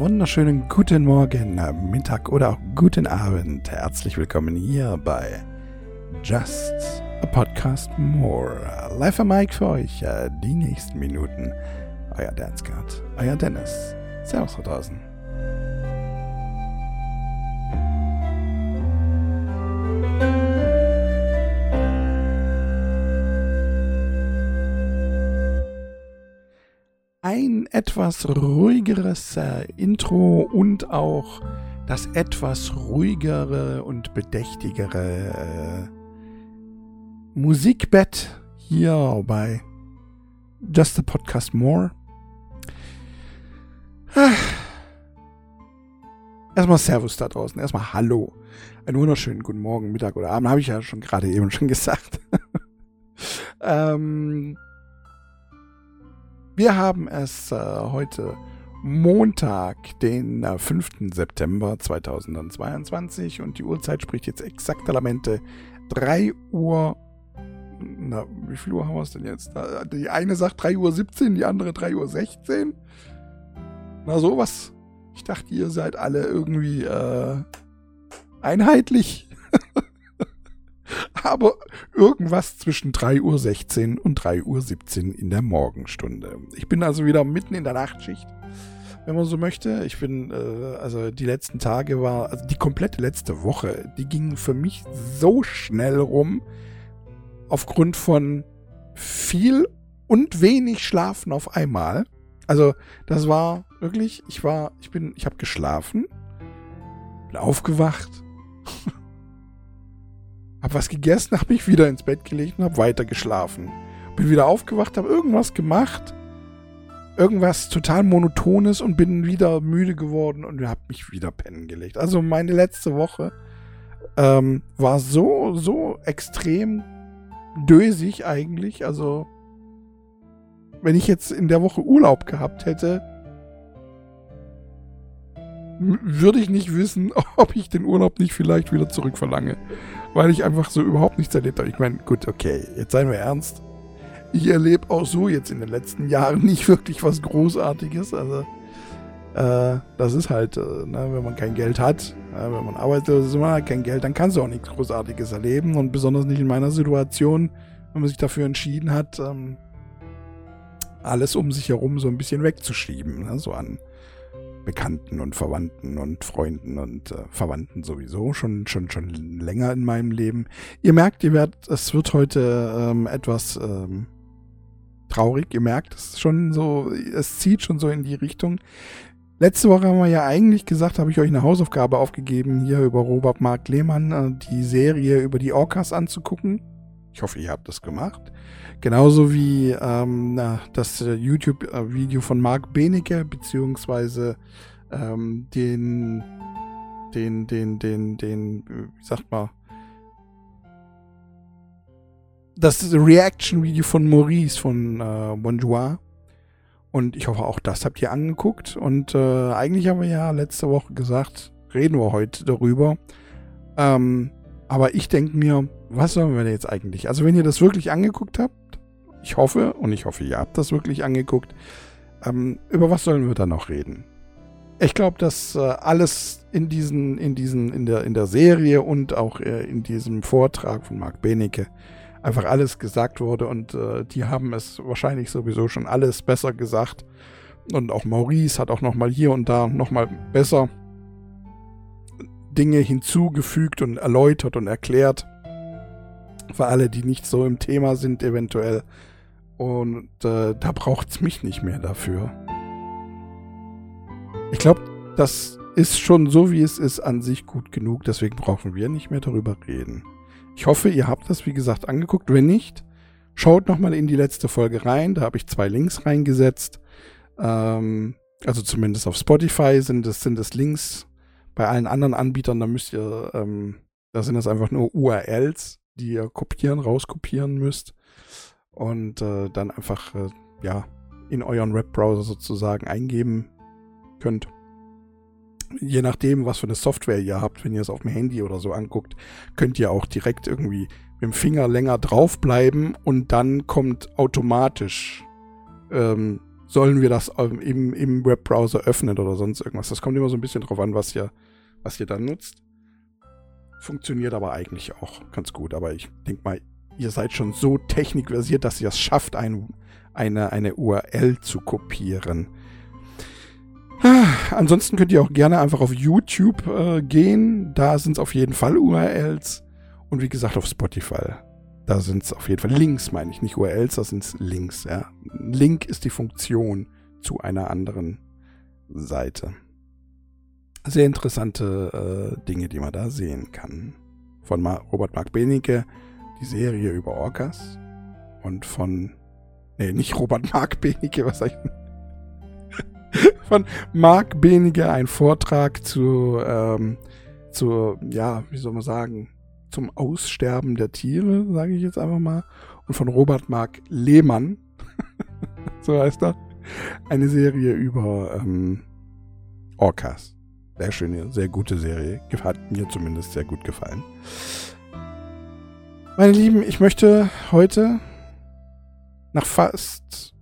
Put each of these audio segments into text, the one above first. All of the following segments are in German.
wunderschönen guten Morgen, Mittag oder auch guten Abend. Herzlich willkommen hier bei Just a Podcast More. Live am Mike für euch äh, die nächsten Minuten. Euer Dance Guard, euer Dennis. Servus da draußen. Etwas ruhigeres äh, Intro und auch das etwas ruhigere und bedächtigere äh, Musikbett hier bei Just a Podcast More. Ah. Erstmal Servus da draußen, erstmal Hallo. Einen wunderschönen guten Morgen, Mittag oder Abend, habe ich ja schon gerade eben schon gesagt. ähm, wir haben es äh, heute Montag, den äh, 5. September 2022 und die Uhrzeit spricht jetzt exakt Lamente 3 Uhr. Na, wie viel Uhr haben wir es denn jetzt? Die eine sagt 3 Uhr 17, die andere 3 Uhr 16. Na sowas. Ich dachte, ihr seid alle irgendwie äh, einheitlich. aber irgendwas zwischen 3.16 Uhr und 3.17 Uhr in der Morgenstunde. Ich bin also wieder mitten in der Nachtschicht, wenn man so möchte. Ich bin, äh, also die letzten Tage war, also die komplette letzte Woche, die ging für mich so schnell rum, aufgrund von viel und wenig Schlafen auf einmal. Also das war wirklich, ich war, ich bin, ich habe geschlafen, bin aufgewacht Hab was gegessen, hab mich wieder ins Bett gelegt und hab weiter geschlafen. Bin wieder aufgewacht, hab irgendwas gemacht. Irgendwas total monotones und bin wieder müde geworden und hab mich wieder pennen gelegt. Also meine letzte Woche ähm, war so, so extrem dösig eigentlich. Also wenn ich jetzt in der Woche Urlaub gehabt hätte, würde ich nicht wissen, ob ich den Urlaub nicht vielleicht wieder zurückverlange weil ich einfach so überhaupt nichts erlebt habe. Ich meine, gut, okay, jetzt seien wir ernst. Ich erlebe auch so jetzt in den letzten Jahren nicht wirklich was Großartiges. Also, äh, das ist halt, äh, ne, wenn man kein Geld hat, äh, wenn man arbeitet, ist, man hat kein Geld, dann kannst du auch nichts Großartiges erleben. Und besonders nicht in meiner Situation, wenn man sich dafür entschieden hat, ähm, alles um sich herum so ein bisschen wegzuschieben. Ne, so an Bekannten und Verwandten und Freunden und äh, Verwandten sowieso schon, schon, schon länger in meinem Leben. Ihr merkt, ihr werdet, es wird heute ähm, etwas ähm, traurig. Ihr merkt es schon so, es zieht schon so in die Richtung. Letzte Woche haben wir ja eigentlich gesagt, habe ich euch eine Hausaufgabe aufgegeben, hier über Robert Mark Lehmann äh, die Serie über die Orcas anzugucken. Ich hoffe, ihr habt das gemacht. Genauso wie ähm, das äh, YouTube-Video von Marc Benecke, beziehungsweise ähm, den, den, den, den, den, wie sagt man, das Reaction-Video von Maurice von äh, Bonjour. Und ich hoffe, auch das habt ihr angeguckt. Und äh, eigentlich haben wir ja letzte Woche gesagt, reden wir heute darüber. Ähm, aber ich denke mir, was sollen wir denn jetzt eigentlich? Also wenn ihr das wirklich angeguckt habt, ich hoffe, und ich hoffe, ihr habt das wirklich angeguckt, ähm, über was sollen wir da noch reden? Ich glaube, dass äh, alles in diesen, in diesen, in der, in der Serie und auch äh, in diesem Vortrag von Marc Benecke einfach alles gesagt wurde und äh, die haben es wahrscheinlich sowieso schon alles besser gesagt. Und auch Maurice hat auch nochmal hier und da nochmal besser Dinge hinzugefügt und erläutert und erklärt. Für alle, die nicht so im Thema sind, eventuell. Und äh, da braucht es mich nicht mehr dafür. Ich glaube, das ist schon so, wie es ist, an sich gut genug. Deswegen brauchen wir nicht mehr darüber reden. Ich hoffe, ihr habt das, wie gesagt, angeguckt. Wenn nicht, schaut nochmal in die letzte Folge rein. Da habe ich zwei Links reingesetzt. Ähm, also zumindest auf Spotify sind es, sind es Links bei allen anderen Anbietern, da müsst ihr, ähm, da sind das einfach nur URLs, die ihr kopieren, rauskopieren müsst und äh, dann einfach, äh, ja, in euren Webbrowser sozusagen eingeben könnt. Je nachdem, was für eine Software ihr habt, wenn ihr es auf dem Handy oder so anguckt, könnt ihr auch direkt irgendwie mit dem Finger länger draufbleiben und dann kommt automatisch ähm, sollen wir das ähm, im, im Webbrowser öffnen oder sonst irgendwas. Das kommt immer so ein bisschen drauf an, was ihr, was ihr dann nutzt. Funktioniert aber eigentlich auch ganz gut. Aber ich denke mal, ihr seid schon so technikversiert, dass ihr es schafft, ein, eine, eine URL zu kopieren. Ansonsten könnt ihr auch gerne einfach auf YouTube äh, gehen. Da sind es auf jeden Fall URLs. Und wie gesagt, auf Spotify. Da sind es auf jeden Fall Links, meine ich. Nicht URLs, da sind es Links. Ja. Link ist die Funktion zu einer anderen Seite. Sehr interessante äh, Dinge, die man da sehen kann. Von Ma Robert Mark Benecke, die Serie über Orcas. Und von, nee, nicht Robert Mark Benecke, was sag ich? von Mark Benecke ein Vortrag zu, ähm, zu, ja, wie soll man sagen, zum Aussterben der Tiere, sage ich jetzt einfach mal. Und von Robert Mark Lehmann, so heißt er, eine Serie über ähm, Orcas. Sehr schöne, sehr gute Serie. Hat mir zumindest sehr gut gefallen. Meine Lieben, ich möchte heute nach fast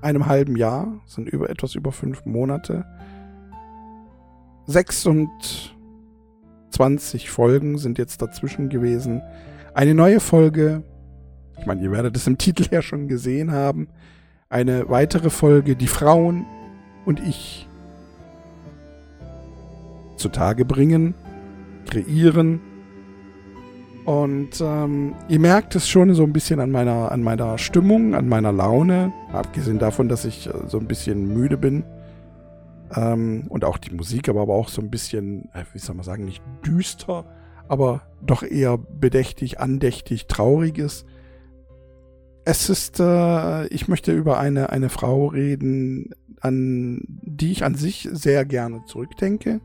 einem halben Jahr, sind über etwas über fünf Monate, sechs und 20 Folgen sind jetzt dazwischen gewesen. Eine neue Folge, ich meine, ihr werdet es im Titel ja schon gesehen haben. Eine weitere Folge, die Frauen und ich zutage bringen, kreieren. Und ähm, ihr merkt es schon so ein bisschen an meiner, an meiner Stimmung, an meiner Laune. Abgesehen davon, dass ich äh, so ein bisschen müde bin. Ähm, und auch die Musik, aber, aber auch so ein bisschen, äh, wie soll man sagen, nicht düster, aber doch eher bedächtig, andächtig, traurig ist. Es ist, äh, ich möchte über eine, eine Frau reden, an die ich an sich sehr gerne zurückdenke.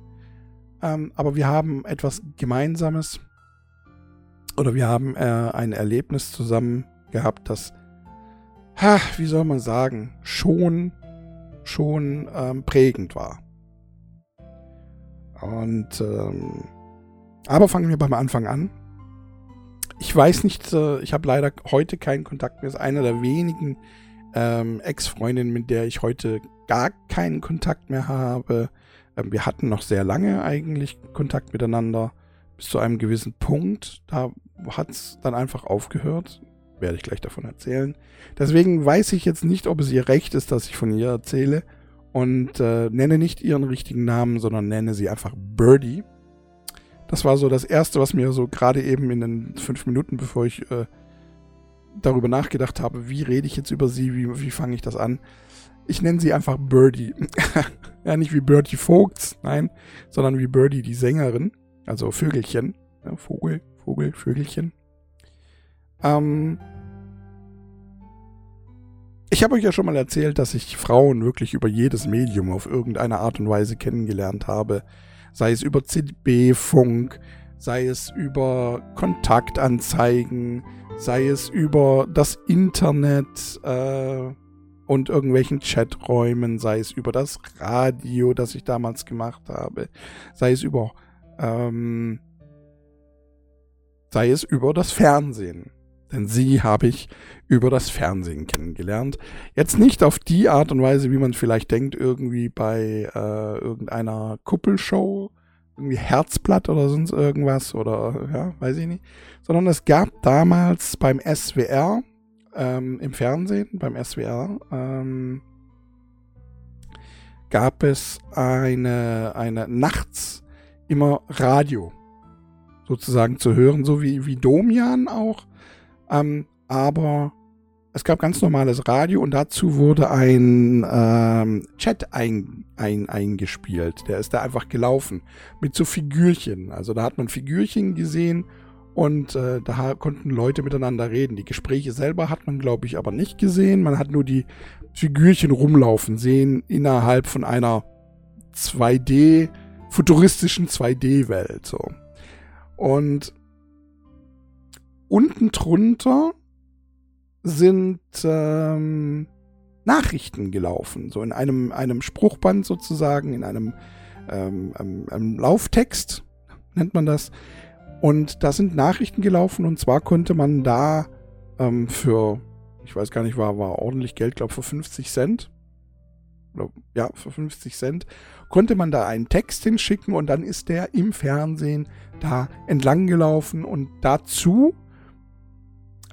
Ähm, aber wir haben etwas Gemeinsames oder wir haben äh, ein Erlebnis zusammen gehabt, das, ha, wie soll man sagen, schon schon ähm, prägend war. Und ähm, aber fangen wir beim Anfang an. Ich weiß nicht, äh, ich habe leider heute keinen Kontakt mehr. Ist eine der wenigen ähm, Ex-Freundinnen, mit der ich heute gar keinen Kontakt mehr habe. Ähm, wir hatten noch sehr lange eigentlich Kontakt miteinander, bis zu einem gewissen Punkt. Da hat es dann einfach aufgehört werde ich gleich davon erzählen. Deswegen weiß ich jetzt nicht, ob es ihr recht ist, dass ich von ihr erzähle und äh, nenne nicht ihren richtigen Namen, sondern nenne sie einfach Birdie. Das war so das Erste, was mir so gerade eben in den fünf Minuten, bevor ich äh, darüber nachgedacht habe, wie rede ich jetzt über sie, wie, wie fange ich das an. Ich nenne sie einfach Birdie. ja, nicht wie Birdie Vogts, nein, sondern wie Birdie die Sängerin, also Vögelchen. Ja, Vogel, Vogel, Vögelchen. Ähm, ich habe euch ja schon mal erzählt, dass ich Frauen wirklich über jedes Medium auf irgendeine Art und Weise kennengelernt habe. Sei es über CB-Funk, sei es über Kontaktanzeigen, sei es über das Internet äh, und irgendwelchen Chaträumen, sei es über das Radio, das ich damals gemacht habe, sei es über ähm, sei es über das Fernsehen. Denn sie habe ich über das Fernsehen kennengelernt. Jetzt nicht auf die Art und Weise, wie man vielleicht denkt, irgendwie bei äh, irgendeiner Kuppelshow, irgendwie Herzblatt oder sonst irgendwas oder ja, weiß ich nicht. Sondern es gab damals beim SWR, ähm, im Fernsehen, beim SWR, ähm, gab es eine, eine nachts immer Radio sozusagen zu hören, so wie, wie Domian auch. Ähm, aber es gab ganz normales Radio und dazu wurde ein ähm, Chat ein, ein, eingespielt. Der ist da einfach gelaufen mit so Figürchen. Also da hat man Figürchen gesehen und äh, da konnten Leute miteinander reden. Die Gespräche selber hat man, glaube ich, aber nicht gesehen. Man hat nur die Figürchen rumlaufen sehen innerhalb von einer 2D, futuristischen 2D-Welt. So. Und unten drunter sind ähm, Nachrichten gelaufen, so in einem, einem Spruchband sozusagen, in einem, ähm, einem, einem Lauftext nennt man das. Und da sind Nachrichten gelaufen und zwar konnte man da ähm, für, ich weiß gar nicht, war, war ordentlich Geld, glaube für 50 Cent. Oder, ja, für 50 Cent. Konnte man da einen Text hinschicken und dann ist der im Fernsehen da entlang gelaufen und dazu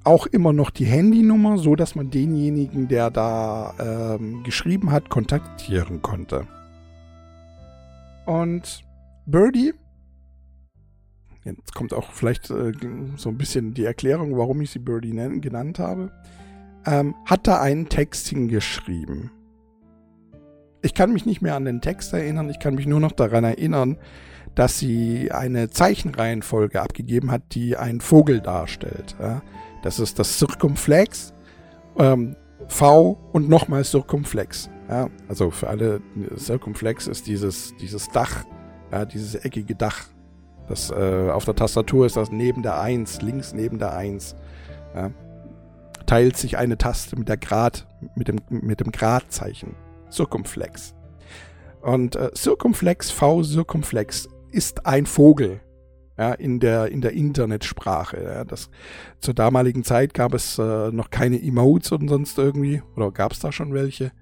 auch immer noch die Handynummer, so dass man denjenigen, der da ähm, geschrieben hat, kontaktieren konnte. Und Birdie, jetzt kommt auch vielleicht äh, so ein bisschen die Erklärung, warum ich sie Birdie genannt habe, ähm, hat da einen Text hingeschrieben. Ich kann mich nicht mehr an den Text erinnern, ich kann mich nur noch daran erinnern, dass sie eine Zeichenreihenfolge abgegeben hat, die einen Vogel darstellt. Ja? Das ist das Circumflex, ähm, V und nochmal Circumflex. Ja, also für alle, Circumflex ist dieses, dieses Dach, ja, dieses eckige Dach. Das, äh, auf der Tastatur ist das neben der 1, links neben der 1. Ja, teilt sich eine Taste mit der Grad, mit dem, mit dem Gradzeichen. Circumflex. Und äh, Circumflex, V, Circumflex ist ein Vogel ja, in der, in der Internetsprache. Ja. Das, zur damaligen Zeit gab es äh, noch keine Emotes und sonst irgendwie, oder gab es da schon welche?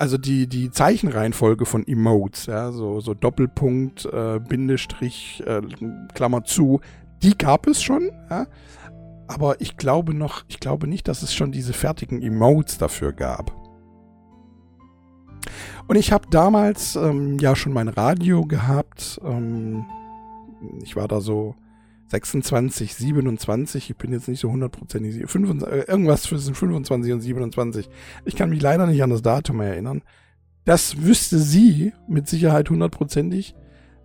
Also die, die Zeichenreihenfolge von Emotes, ja, so, so Doppelpunkt, äh, Bindestrich, äh, Klammer zu, die gab es schon, ja. Aber ich glaube noch, ich glaube nicht, dass es schon diese fertigen Emotes dafür gab. Und ich habe damals ähm, ja schon mein Radio gehabt. Ähm, ich war da so 26, 27. Ich bin jetzt nicht so hundertprozentig. Äh, irgendwas zwischen 25 und 27. Ich kann mich leider nicht an das Datum erinnern. Das wüsste sie mit Sicherheit hundertprozentig.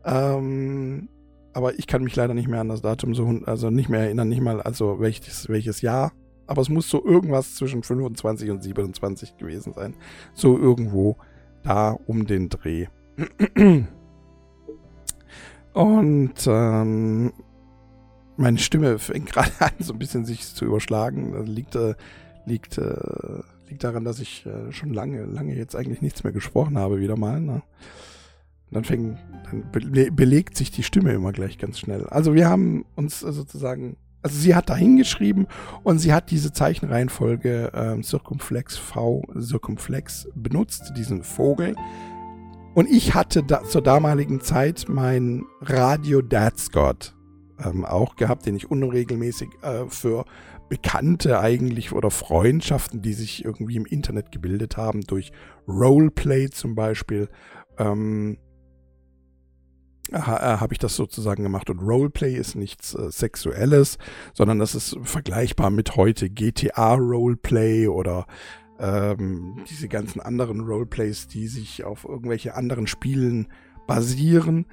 Ähm, aber ich kann mich leider nicht mehr an das Datum so, also nicht mehr erinnern, nicht mal, also welches, welches Jahr. Aber es muss so irgendwas zwischen 25 und 27 gewesen sein. So irgendwo da um den Dreh. Und ähm, meine Stimme fängt gerade an, so ein bisschen sich zu überschlagen. Das liegt, äh, liegt, äh, liegt daran, dass ich äh, schon lange, lange jetzt eigentlich nichts mehr gesprochen habe, wieder mal. Ne? Dann fängt, dann be belegt sich die Stimme immer gleich ganz schnell. Also wir haben uns sozusagen also sie hat da hingeschrieben und sie hat diese Zeichenreihenfolge ähm, Circumflex V Circumflex benutzt, diesen Vogel. Und ich hatte da, zur damaligen Zeit mein Radio Dad Scott ähm, auch gehabt, den ich unregelmäßig äh, für Bekannte eigentlich oder Freundschaften, die sich irgendwie im Internet gebildet haben, durch Roleplay zum Beispiel, ähm, äh, habe ich das sozusagen gemacht. Und Roleplay ist nichts äh, Sexuelles, sondern das ist vergleichbar mit heute GTA Roleplay oder ähm, diese ganzen anderen Roleplays, die sich auf irgendwelche anderen Spielen basieren.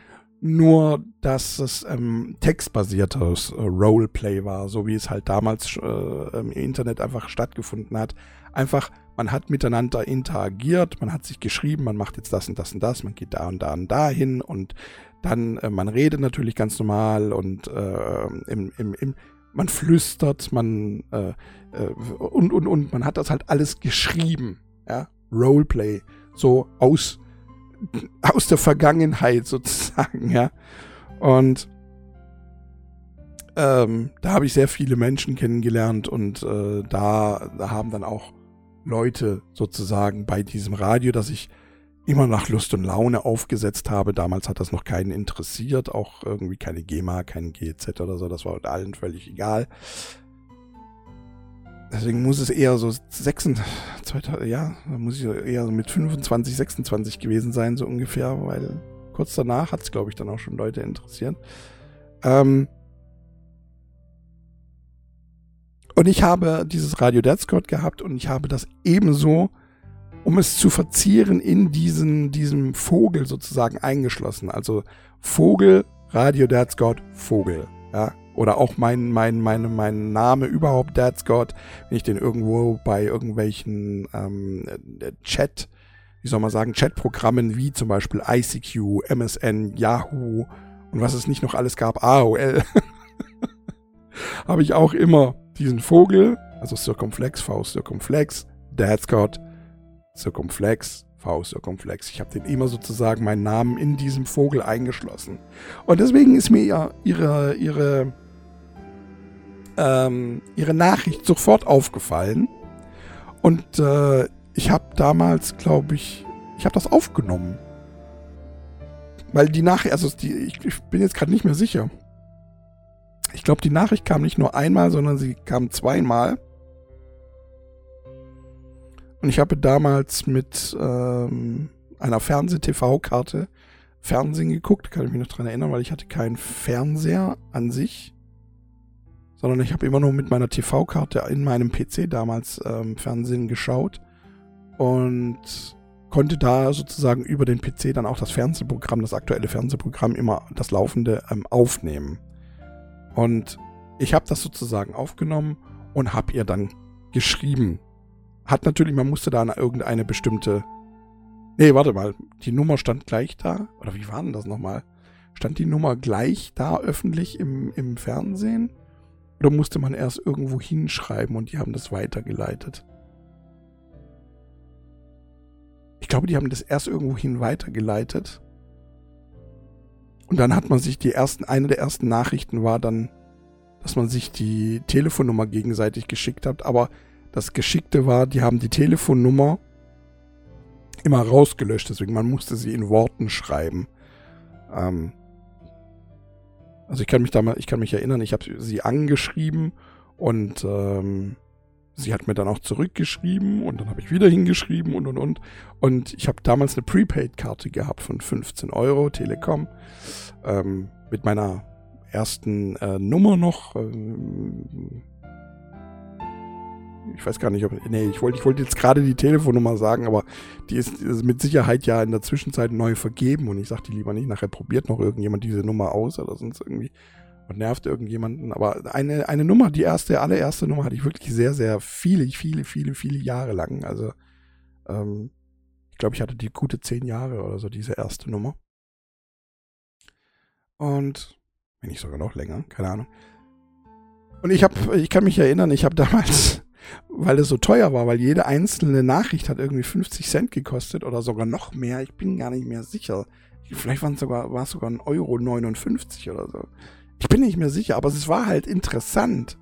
Nur, dass es ähm, textbasiertes äh, Roleplay war, so wie es halt damals äh, im Internet einfach stattgefunden hat. Einfach, man hat miteinander interagiert, man hat sich geschrieben, man macht jetzt das und das und das, man geht da und da und da hin und dann, äh, man redet natürlich ganz normal und äh, im, im, im, man flüstert, man äh, äh, und, und, und man hat das halt alles geschrieben. Ja? Roleplay. So aus, aus der Vergangenheit sozusagen, ja. Und ähm, da habe ich sehr viele Menschen kennengelernt und äh, da, da haben dann auch Leute sozusagen bei diesem Radio, das ich immer nach Lust und Laune aufgesetzt habe. Damals hat das noch keinen interessiert, auch irgendwie keine GEMA, kein GZ oder so, das war allen völlig egal. Deswegen muss es eher so 26, ja, muss ich eher mit 25, 26 gewesen sein, so ungefähr, weil kurz danach hat es, glaube ich, dann auch schon Leute interessiert. Ähm und ich habe dieses Radio Dead Scott gehabt und ich habe das ebenso um es zu verzieren, in diesen, diesem Vogel sozusagen eingeschlossen. Also Vogel, Radio Dad's God, Vogel. Ja? Oder auch mein, mein, meine, mein Name überhaupt, Dad's God, wenn ich den irgendwo bei irgendwelchen ähm, Chat, wie soll man sagen, Chatprogrammen wie zum Beispiel ICQ, MSN, Yahoo und was es nicht noch alles gab, AOL, habe ich auch immer diesen Vogel, also Circumflex, V Circumflex, Dad's God, Circumflex, V Circumflex. Ich habe den immer sozusagen meinen Namen in diesem Vogel eingeschlossen. Und deswegen ist mir ja ihre, ihre, ähm, ihre Nachricht sofort aufgefallen. Und äh, ich habe damals, glaube ich, ich habe das aufgenommen. Weil die Nachricht, also die, ich, ich bin jetzt gerade nicht mehr sicher. Ich glaube, die Nachricht kam nicht nur einmal, sondern sie kam zweimal. Und ich habe damals mit ähm, einer Fernseh-TV-Karte Fernsehen geguckt, kann ich mich noch dran erinnern, weil ich hatte keinen Fernseher an sich, sondern ich habe immer nur mit meiner TV-Karte in meinem PC damals ähm, Fernsehen geschaut und konnte da sozusagen über den PC dann auch das Fernsehprogramm, das aktuelle Fernsehprogramm immer das laufende ähm, aufnehmen. Und ich habe das sozusagen aufgenommen und habe ihr dann geschrieben. Hat natürlich, man musste da irgendeine bestimmte Nee, warte mal. Die Nummer stand gleich da. Oder wie war denn das nochmal? Stand die Nummer gleich da öffentlich im, im Fernsehen? Oder musste man erst irgendwo hinschreiben und die haben das weitergeleitet? Ich glaube, die haben das erst irgendwo hin weitergeleitet. Und dann hat man sich die ersten, eine der ersten Nachrichten war dann, dass man sich die Telefonnummer gegenseitig geschickt hat. Aber das Geschickte war, die haben die Telefonnummer immer rausgelöscht, deswegen man musste sie in Worten schreiben. Ähm, also ich kann mich da mal, ich kann mich erinnern, ich habe sie angeschrieben und ähm, sie hat mir dann auch zurückgeschrieben und dann habe ich wieder hingeschrieben und und und. Und ich habe damals eine Prepaid-Karte gehabt von 15 Euro, Telekom, ähm, mit meiner ersten äh, Nummer noch. Ähm, ich weiß gar nicht, ob. Nee, ich wollte ich wollt jetzt gerade die Telefonnummer sagen, aber die ist, ist, mit Sicherheit ja in der Zwischenzeit neu vergeben und ich sag die lieber nicht. Nachher probiert noch irgendjemand diese Nummer aus oder sonst irgendwie und nervt irgendjemanden. Aber eine, eine Nummer, die erste, allererste Nummer hatte ich wirklich sehr, sehr viele, viele, viele, viele Jahre lang. Also, ähm, ich glaube, ich hatte die gute zehn Jahre oder so, diese erste Nummer. Und, wenn nicht sogar noch länger, keine Ahnung. Und ich habe, ich kann mich erinnern, ich habe damals weil es so teuer war, weil jede einzelne Nachricht hat irgendwie 50 Cent gekostet oder sogar noch mehr. Ich bin gar nicht mehr sicher. Vielleicht sogar, war es sogar ein Euro 59 oder so. Ich bin nicht mehr sicher, aber es war halt interessant.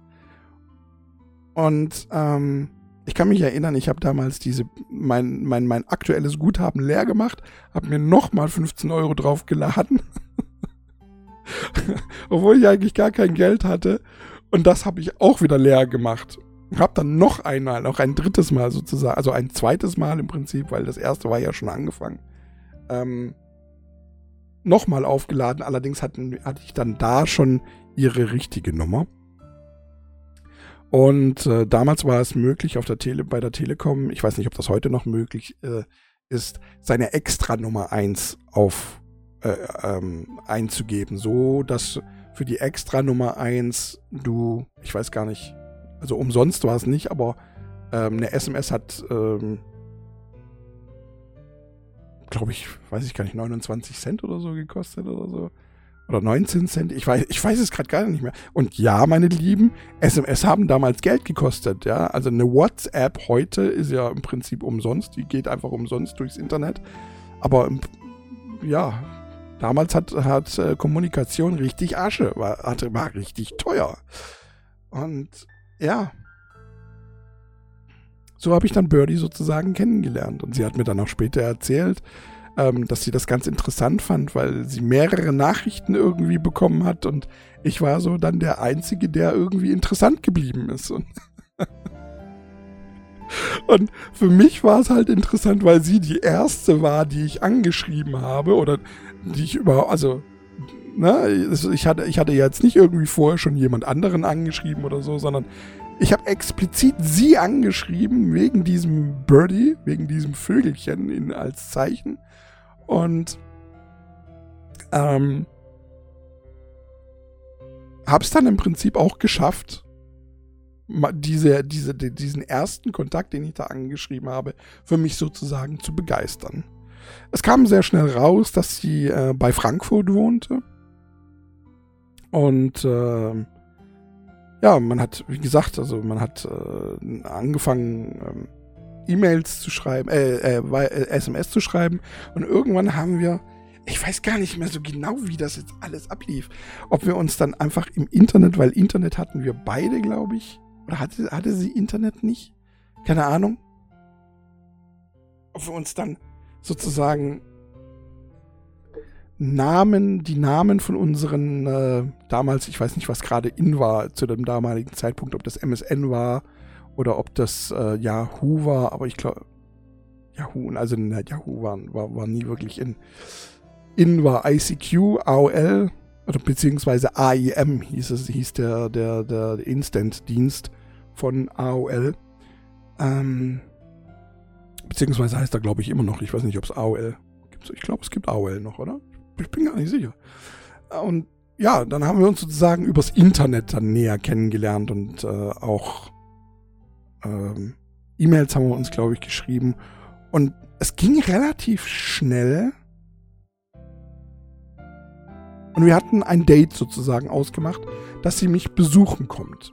Und ähm, ich kann mich erinnern, ich habe damals diese mein, mein, mein aktuelles Guthaben leer gemacht, habe mir nochmal 15 Euro draufgeladen. Obwohl ich eigentlich gar kein Geld hatte. Und das habe ich auch wieder leer gemacht. Hab dann noch einmal, noch ein drittes Mal sozusagen, also ein zweites Mal im Prinzip, weil das erste war ja schon angefangen, ähm, nochmal aufgeladen. Allerdings hatten, hatte ich dann da schon ihre richtige Nummer. Und äh, damals war es möglich auf der Tele, bei der Telekom, ich weiß nicht, ob das heute noch möglich äh, ist, seine extra Nummer 1 auf äh, ähm, einzugeben, so dass für die extra Nummer 1 du, ich weiß gar nicht, also umsonst war es nicht, aber ähm, eine SMS hat, ähm, glaube ich, weiß ich gar nicht, 29 Cent oder so gekostet oder so. Oder 19 Cent, ich weiß, ich weiß es gerade gar nicht mehr. Und ja, meine Lieben, SMS haben damals Geld gekostet, ja. Also eine WhatsApp heute ist ja im Prinzip umsonst, die geht einfach umsonst durchs Internet. Aber ja, damals hat, hat äh, Kommunikation richtig Asche, war, hatte, war richtig teuer. Und ja. So habe ich dann Birdie sozusagen kennengelernt. Und sie hat mir dann auch später erzählt, ähm, dass sie das ganz interessant fand, weil sie mehrere Nachrichten irgendwie bekommen hat und ich war so dann der Einzige, der irgendwie interessant geblieben ist. Und, und für mich war es halt interessant, weil sie die erste war, die ich angeschrieben habe oder die ich überhaupt, also ne, ich hatte, ich hatte jetzt nicht irgendwie vorher schon jemand anderen angeschrieben oder so, sondern ich habe explizit sie angeschrieben wegen diesem Birdie, wegen diesem Vögelchen in, als Zeichen. Und ähm, habe es dann im Prinzip auch geschafft, diese, diese, diesen ersten Kontakt, den ich da angeschrieben habe, für mich sozusagen zu begeistern. Es kam sehr schnell raus, dass sie äh, bei Frankfurt wohnte und äh, ja, man hat, wie gesagt, also man hat äh, angefangen, ähm, E-Mails zu schreiben, äh, äh, SMS zu schreiben. Und irgendwann haben wir ich weiß gar nicht mehr so genau, wie das jetzt alles ablief. Ob wir uns dann einfach im Internet, weil Internet hatten wir beide, glaube ich. Oder hatte, hatte sie Internet nicht? Keine Ahnung. Ob wir uns dann sozusagen Namen, die Namen von unseren äh, damals, ich weiß nicht, was gerade in war zu dem damaligen Zeitpunkt, ob das MSN war oder ob das äh, Yahoo war, aber ich glaube, Yahoo, also ne, Yahoo war, war, war nie wirklich in. In war ICQ, AOL, oder beziehungsweise AIM hieß es, hieß der, der, der Instant-Dienst von AOL. Ähm, beziehungsweise heißt er, glaube ich, immer noch. Ich weiß nicht, ob es AOL gibt. Ich glaube, es gibt AOL noch, oder? Ich bin gar nicht sicher. Und ja, dann haben wir uns sozusagen übers Internet dann näher kennengelernt und äh, auch ähm, E-Mails haben wir uns, glaube ich, geschrieben. Und es ging relativ schnell. Und wir hatten ein Date sozusagen ausgemacht, dass sie mich besuchen kommt.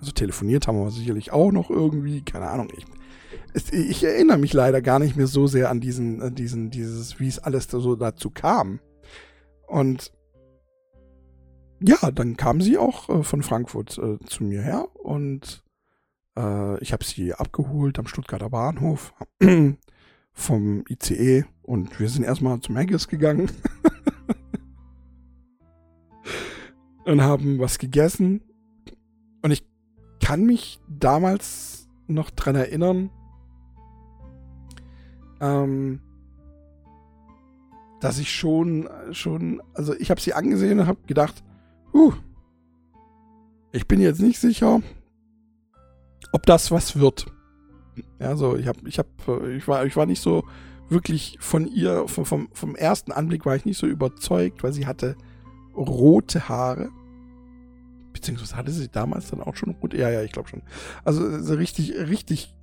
Also telefoniert haben wir sicherlich auch noch irgendwie, keine Ahnung. Ich, ich erinnere mich leider gar nicht mehr so sehr an diesen, diesen, dieses, wie es alles so dazu kam. Und ja, dann kam sie auch äh, von Frankfurt äh, zu mir her und äh, ich habe sie abgeholt am Stuttgarter Bahnhof vom ICE und wir sind erstmal zum Haggis gegangen und haben was gegessen. Und ich kann mich damals noch dran erinnern, ähm, dass ich schon, schon, also ich habe sie angesehen und habe gedacht, huh, ich bin jetzt nicht sicher, ob das was wird. Ja, so, ich habe, ich habe, ich war, ich war nicht so wirklich von ihr, vom, vom, vom ersten Anblick war ich nicht so überzeugt, weil sie hatte rote Haare. Beziehungsweise hatte sie damals dann auch schon rote? Ja, ja, ich glaube schon. Also so richtig, richtig,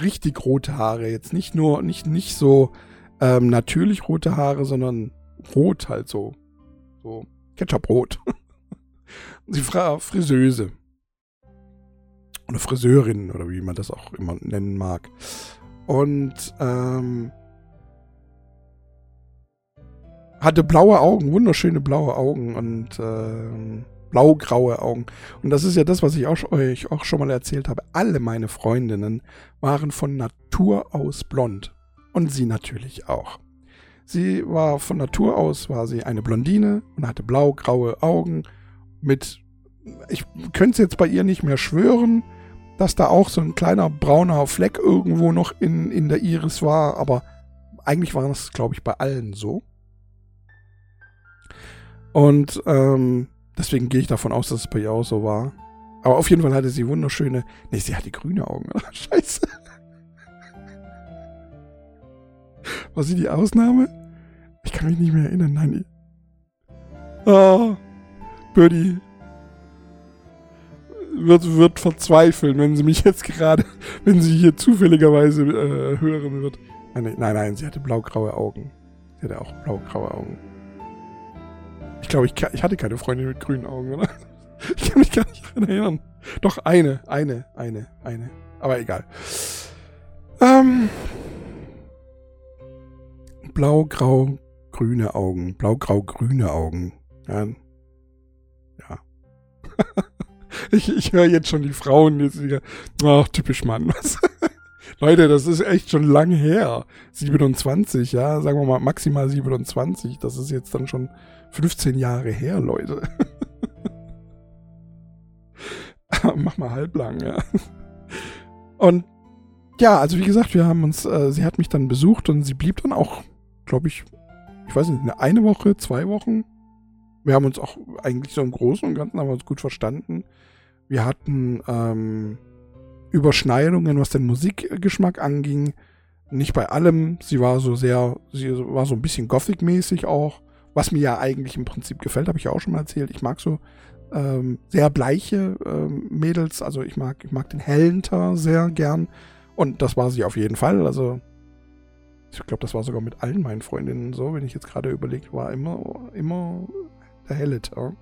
richtig rote Haare. Jetzt nicht nur, nicht, nicht so ähm, natürlich rote Haare, sondern rot halt so. So Ketchup-rot. sie war Friseuse eine Friseurin oder wie man das auch immer nennen mag. Und ähm, hatte blaue Augen, wunderschöne blaue Augen und äh, blaugraue Augen. Und das ist ja das, was ich auch, euch auch schon mal erzählt habe. Alle meine Freundinnen waren von Natur aus blond. Und sie natürlich auch. Sie war von Natur aus, war sie eine Blondine und hatte blaugraue Augen mit, ich könnte es jetzt bei ihr nicht mehr schwören, dass da auch so ein kleiner brauner Fleck irgendwo noch in, in der Iris war, aber eigentlich war das, glaube ich, bei allen so. Und ähm, deswegen gehe ich davon aus, dass es bei ihr auch so war. Aber auf jeden Fall hatte sie wunderschöne. Nee, sie hatte grüne Augen. Scheiße. War sie die Ausnahme? Ich kann mich nicht mehr erinnern. Nein. Oh, Birdie, wird, wird verzweifeln, wenn sie mich jetzt gerade, wenn sie hier zufälligerweise äh, hören wird. Nein, nein, nein, sie hatte blaugraue Augen. Sie hatte auch blaugraue Augen. Ich glaube, ich, ich hatte keine Freundin mit grünen Augen, oder? Ich kann mich gar nicht daran erinnern. Doch, eine, eine, eine, eine. Aber egal. Ähm, Blau-grau, grüne Augen. Blau-grau, grüne Augen. Ja. ja. Ich, ich höre jetzt schon die Frauen jetzt wieder. Ach, typisch Mann. Was? Leute, das ist echt schon lang her. 27, ja, sagen wir mal maximal 27. Das ist jetzt dann schon 15 Jahre her, Leute. Mach mal halblang, ja. Und ja, also wie gesagt, wir haben uns, äh, sie hat mich dann besucht und sie blieb dann auch, glaube ich, ich weiß nicht, eine Woche, zwei Wochen. Wir haben uns auch eigentlich so im Großen und Ganzen haben wir uns gut verstanden. Wir hatten ähm, Überschneidungen, was den Musikgeschmack anging. Nicht bei allem. Sie war so sehr, sie war so ein bisschen Gothic-mäßig auch. Was mir ja eigentlich im Prinzip gefällt, habe ich ja auch schon mal erzählt. Ich mag so ähm, sehr bleiche ähm, Mädels. Also ich mag, ich mag den hellen Teint sehr gern. Und das war sie auf jeden Fall. Also ich glaube, das war sogar mit allen meinen Freundinnen so, wenn ich jetzt gerade überlegt, war immer, immer der helle Teint.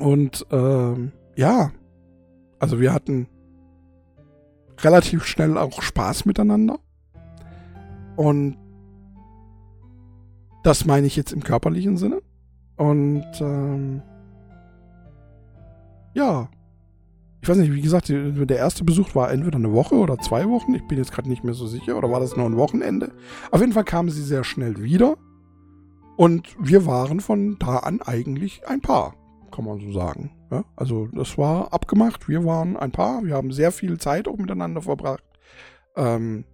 Und ähm, ja, also wir hatten relativ schnell auch Spaß miteinander. Und Das meine ich jetzt im körperlichen Sinne. Und ähm, ja, ich weiß nicht, wie gesagt, der erste Besuch war entweder eine Woche oder zwei Wochen. Ich bin jetzt gerade nicht mehr so sicher. Oder war das nur ein Wochenende? Auf jeden Fall kam sie sehr schnell wieder. Und wir waren von da an eigentlich ein Paar, kann man so sagen. Ja, also das war abgemacht. Wir waren ein Paar. Wir haben sehr viel Zeit auch miteinander verbracht. Ähm,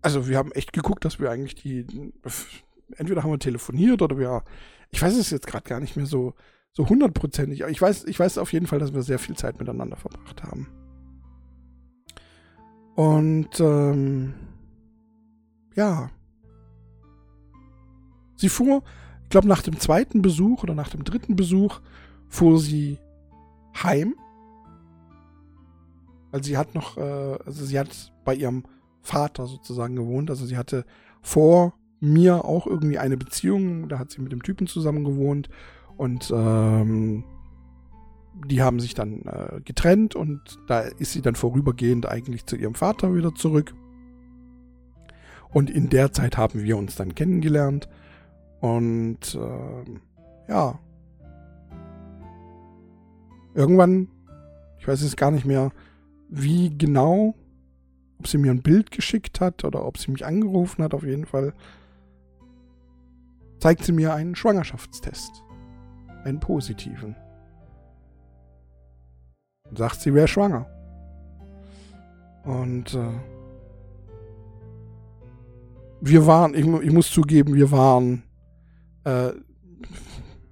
also wir haben echt geguckt, dass wir eigentlich die, entweder haben wir telefoniert oder wir, ich weiß es jetzt gerade gar nicht mehr so, so hundertprozentig, ich weiß, ich weiß auf jeden Fall, dass wir sehr viel Zeit miteinander verbracht haben. Und ähm, ja, sie fuhr, ich glaube nach dem zweiten Besuch oder nach dem dritten Besuch fuhr sie heim. Weil sie hat noch, äh, also sie hat bei ihrem Vater sozusagen gewohnt. Also sie hatte vor mir auch irgendwie eine Beziehung. Da hat sie mit dem Typen zusammen gewohnt. Und ähm, die haben sich dann äh, getrennt und da ist sie dann vorübergehend eigentlich zu ihrem Vater wieder zurück. Und in der Zeit haben wir uns dann kennengelernt. Und äh, ja. Irgendwann, ich weiß jetzt gar nicht mehr, wie genau, ob sie mir ein Bild geschickt hat oder ob sie mich angerufen hat, auf jeden Fall zeigt sie mir einen Schwangerschaftstest. Einen positiven. Und sagt, sie wäre schwanger. Und äh, wir waren, ich, ich, muss zugeben, wir waren äh,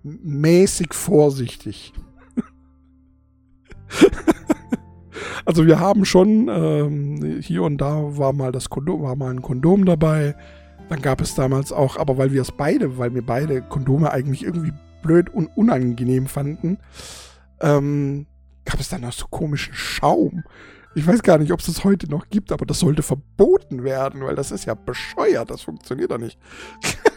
mäßig vorsichtig. Also wir haben schon, ähm, hier und da war mal das Kondom, war mal ein Kondom dabei. Dann gab es damals auch, aber weil wir es beide, weil wir beide Kondome eigentlich irgendwie blöd und unangenehm fanden, ähm, gab es dann auch so komischen Schaum. Ich weiß gar nicht, ob es das heute noch gibt, aber das sollte verboten werden, weil das ist ja bescheuert, das funktioniert doch nicht.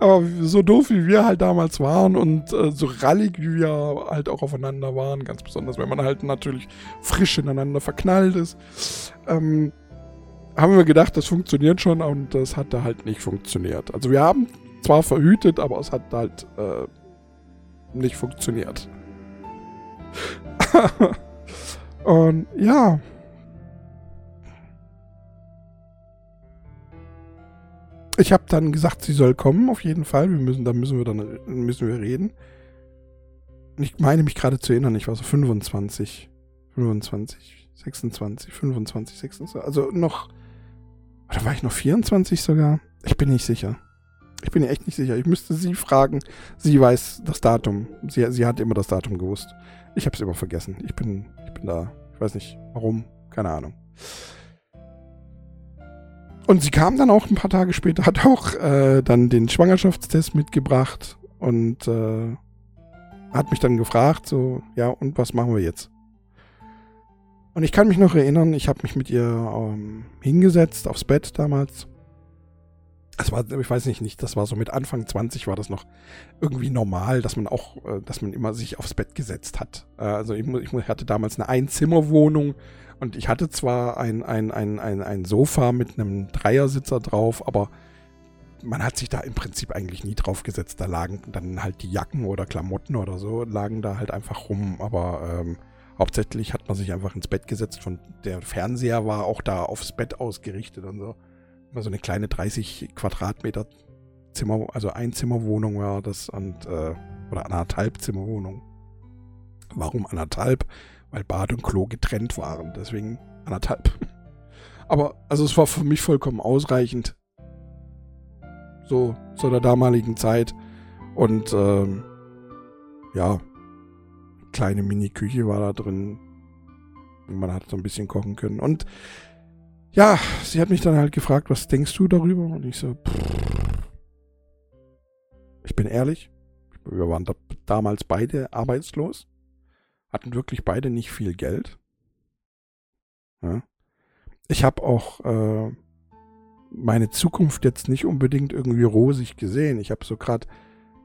Aber so doof wie wir halt damals waren und äh, so rallig wie wir halt auch aufeinander waren, ganz besonders, wenn man halt natürlich frisch ineinander verknallt ist, ähm, haben wir gedacht, das funktioniert schon und das hat da halt nicht funktioniert. Also wir haben zwar verhütet, aber es hat halt äh, nicht funktioniert. und ja, Ich habe dann gesagt, sie soll kommen, auf jeden Fall. Wir müssen, da müssen wir dann müssen wir reden. Ich meine mich gerade zu erinnern, ich war so 25, 25, 26, 25, 26, also noch, oder war ich noch 24 sogar? Ich bin nicht sicher. Ich bin echt nicht sicher. Ich müsste sie fragen. Sie weiß das Datum. Sie, sie hat immer das Datum gewusst. Ich habe es immer vergessen. Ich bin, ich bin da. Ich weiß nicht warum. Keine Ahnung. Und sie kam dann auch ein paar Tage später, hat auch äh, dann den Schwangerschaftstest mitgebracht und äh, hat mich dann gefragt, so, ja, und was machen wir jetzt? Und ich kann mich noch erinnern, ich habe mich mit ihr ähm, hingesetzt aufs Bett damals. Das war, ich weiß nicht, nicht, das war so mit Anfang 20 war das noch irgendwie normal, dass man auch, äh, dass man immer sich aufs Bett gesetzt hat. Äh, also ich, ich hatte damals eine Einzimmerwohnung und ich hatte zwar ein, ein, ein, ein, ein Sofa mit einem Dreiersitzer drauf, aber man hat sich da im Prinzip eigentlich nie drauf gesetzt. Da lagen dann halt die Jacken oder Klamotten oder so, lagen da halt einfach rum. Aber ähm, hauptsächlich hat man sich einfach ins Bett gesetzt und der Fernseher war auch da aufs Bett ausgerichtet und so. War so eine kleine 30 Quadratmeter Zimmer, also Einzimmerwohnung war das und äh, oder anderthalb Zimmerwohnung. Warum anderthalb? Weil Bad und Klo getrennt waren. Deswegen anderthalb. Aber also es war für mich vollkommen ausreichend. So zu der damaligen Zeit. Und ähm, ja, kleine Mini-Küche war da drin. Man hat so ein bisschen kochen können. Und ja, sie hat mich dann halt gefragt, was denkst du darüber? Und ich so, pff, ich bin ehrlich, wir waren da damals beide arbeitslos hatten wirklich beide nicht viel Geld. Ja. Ich habe auch äh, meine Zukunft jetzt nicht unbedingt irgendwie rosig gesehen. Ich habe so gerade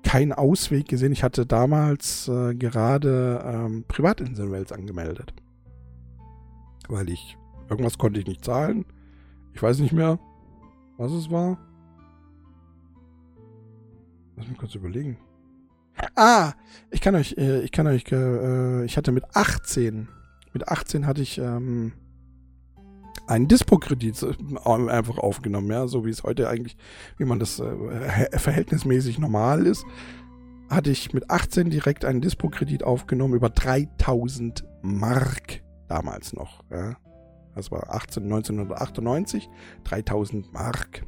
keinen Ausweg gesehen. Ich hatte damals äh, gerade ähm, Privatinsolvenz angemeldet. Weil ich, irgendwas konnte ich nicht zahlen. Ich weiß nicht mehr, was es war. Lass mich kurz überlegen. Ah, ich kann euch, äh, ich kann euch, äh, ich hatte mit 18, mit 18 hatte ich ähm, einen Dispo-Kredit äh, einfach aufgenommen, ja, so wie es heute eigentlich, wie man das äh, verhältnismäßig normal ist, hatte ich mit 18 direkt einen Dispo-Kredit aufgenommen über 3000 Mark damals noch, ja. Das war 18, 1998, 3000 Mark.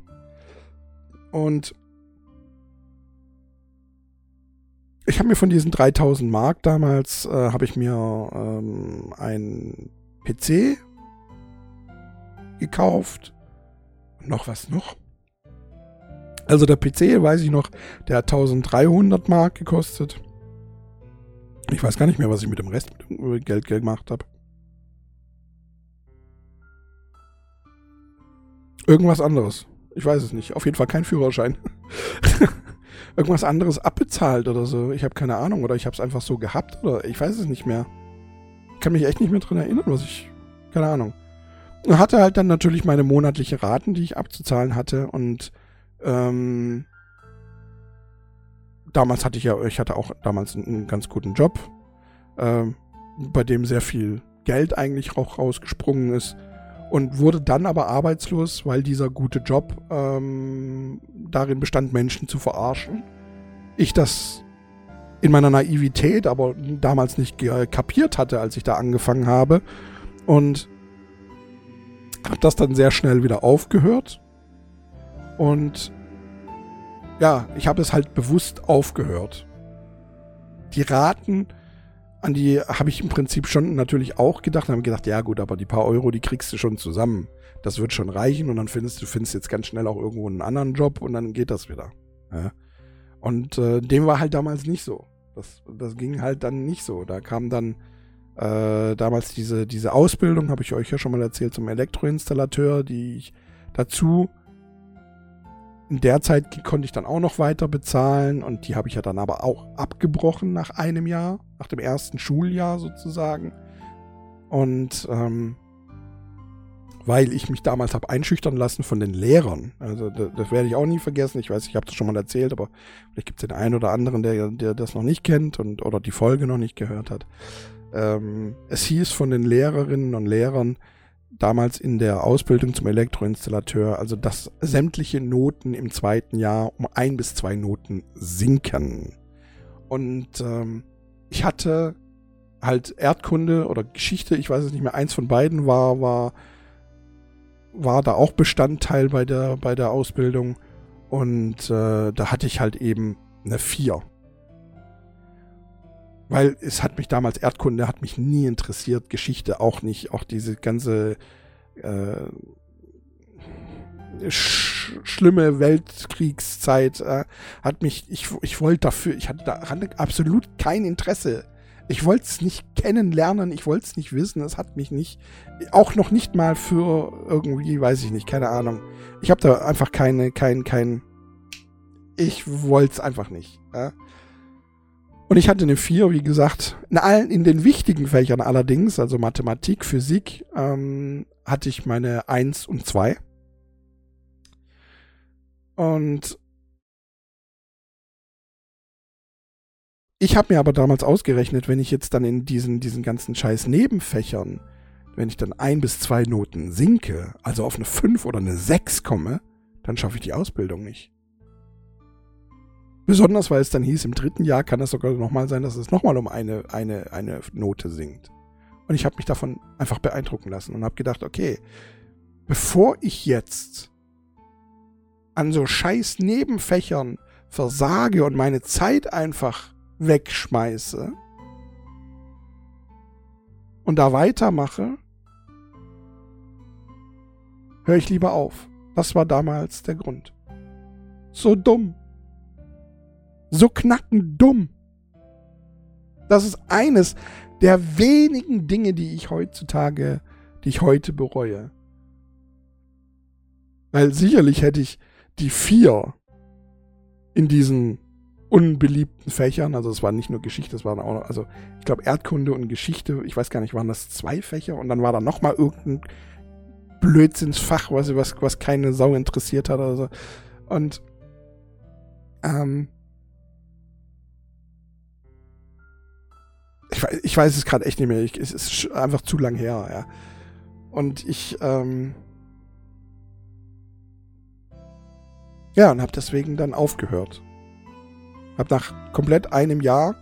Und ich habe mir von diesen 3000 Mark damals, äh, habe ich mir ähm, ein PC gekauft. Noch was noch? Also der PC, weiß ich noch, der hat 1300 Mark gekostet. Ich weiß gar nicht mehr, was ich mit dem Rest mit dem Geld gemacht habe. Irgendwas anderes. Ich weiß es nicht. Auf jeden Fall kein Führerschein. irgendwas anderes abbezahlt oder so. Ich habe keine Ahnung. Oder ich habe es einfach so gehabt oder ich weiß es nicht mehr. Ich kann mich echt nicht mehr dran erinnern, was ich. Keine Ahnung. Hatte halt dann natürlich meine monatliche Raten, die ich abzuzahlen hatte. Und ähm, damals hatte ich ja, ich hatte auch damals einen ganz guten Job, ähm, bei dem sehr viel Geld eigentlich auch rausgesprungen ist und wurde dann aber arbeitslos, weil dieser gute Job ähm, darin bestand, Menschen zu verarschen. Ich das in meiner Naivität aber damals nicht kapiert hatte, als ich da angefangen habe. Und habe das dann sehr schnell wieder aufgehört. Und ja, ich habe es halt bewusst aufgehört. Die Raten an die habe ich im Prinzip schon natürlich auch gedacht und habe gedacht, ja gut, aber die paar Euro, die kriegst du schon zusammen. Das wird schon reichen und dann findest du findest jetzt ganz schnell auch irgendwo einen anderen Job und dann geht das wieder. Ja. Und äh, dem war halt damals nicht so. Das, das ging halt dann nicht so. Da kam dann äh, damals diese, diese Ausbildung, habe ich euch ja schon mal erzählt, zum Elektroinstallateur, die ich dazu in der Zeit konnte ich dann auch noch weiter bezahlen und die habe ich ja dann aber auch abgebrochen nach einem Jahr, nach dem ersten Schuljahr sozusagen. Und ähm, weil ich mich damals habe einschüchtern lassen von den Lehrern. Also das, das werde ich auch nie vergessen. Ich weiß, ich habe das schon mal erzählt, aber vielleicht gibt es den einen oder anderen, der, der das noch nicht kennt und oder die Folge noch nicht gehört hat. Ähm, es hieß von den Lehrerinnen und Lehrern, damals in der Ausbildung zum Elektroinstallateur, also dass sämtliche Noten im zweiten Jahr um ein bis zwei Noten sinken. Und ähm, ich hatte halt Erdkunde oder Geschichte, ich weiß es nicht mehr, eins von beiden war, war, war da auch Bestandteil bei der, bei der Ausbildung. Und äh, da hatte ich halt eben eine 4. Weil es hat mich damals, Erdkunde hat mich nie interessiert, Geschichte auch nicht, auch diese ganze äh, sch schlimme Weltkriegszeit äh, hat mich, ich, ich wollte dafür, ich hatte da absolut kein Interesse. Ich wollte es nicht kennenlernen, ich wollte es nicht wissen, es hat mich nicht, auch noch nicht mal für irgendwie, weiß ich nicht, keine Ahnung. Ich habe da einfach keine, kein, kein, ich wollte es einfach nicht. Ja? Und ich hatte eine 4, wie gesagt. In allen, in den wichtigen Fächern allerdings, also Mathematik, Physik, ähm, hatte ich meine 1 und 2. Und ich habe mir aber damals ausgerechnet, wenn ich jetzt dann in diesen, diesen ganzen scheiß Nebenfächern, wenn ich dann ein bis zwei Noten sinke, also auf eine 5 oder eine 6 komme, dann schaffe ich die Ausbildung nicht. Besonders, weil es dann hieß, im dritten Jahr kann es sogar nochmal sein, dass es nochmal um eine, eine, eine Note singt. Und ich habe mich davon einfach beeindrucken lassen und habe gedacht, okay, bevor ich jetzt an so scheiß Nebenfächern versage und meine Zeit einfach wegschmeiße und da weitermache, höre ich lieber auf. Das war damals der Grund. So dumm so knackend dumm. Das ist eines der wenigen Dinge, die ich heutzutage, die ich heute bereue. Weil sicherlich hätte ich die vier in diesen unbeliebten Fächern, also es war nicht nur Geschichte, es waren auch noch, also ich glaube Erdkunde und Geschichte, ich weiß gar nicht, waren das zwei Fächer und dann war da nochmal irgendein Blödsinnsfach, was, was, was keine Sau interessiert hat oder so. Und ähm, ich, weiß, ich weiß es gerade echt nicht mehr. Ich, es ist einfach zu lang her, ja. Und ich, ähm, ja, und habe deswegen dann aufgehört. Hab nach komplett einem Jahr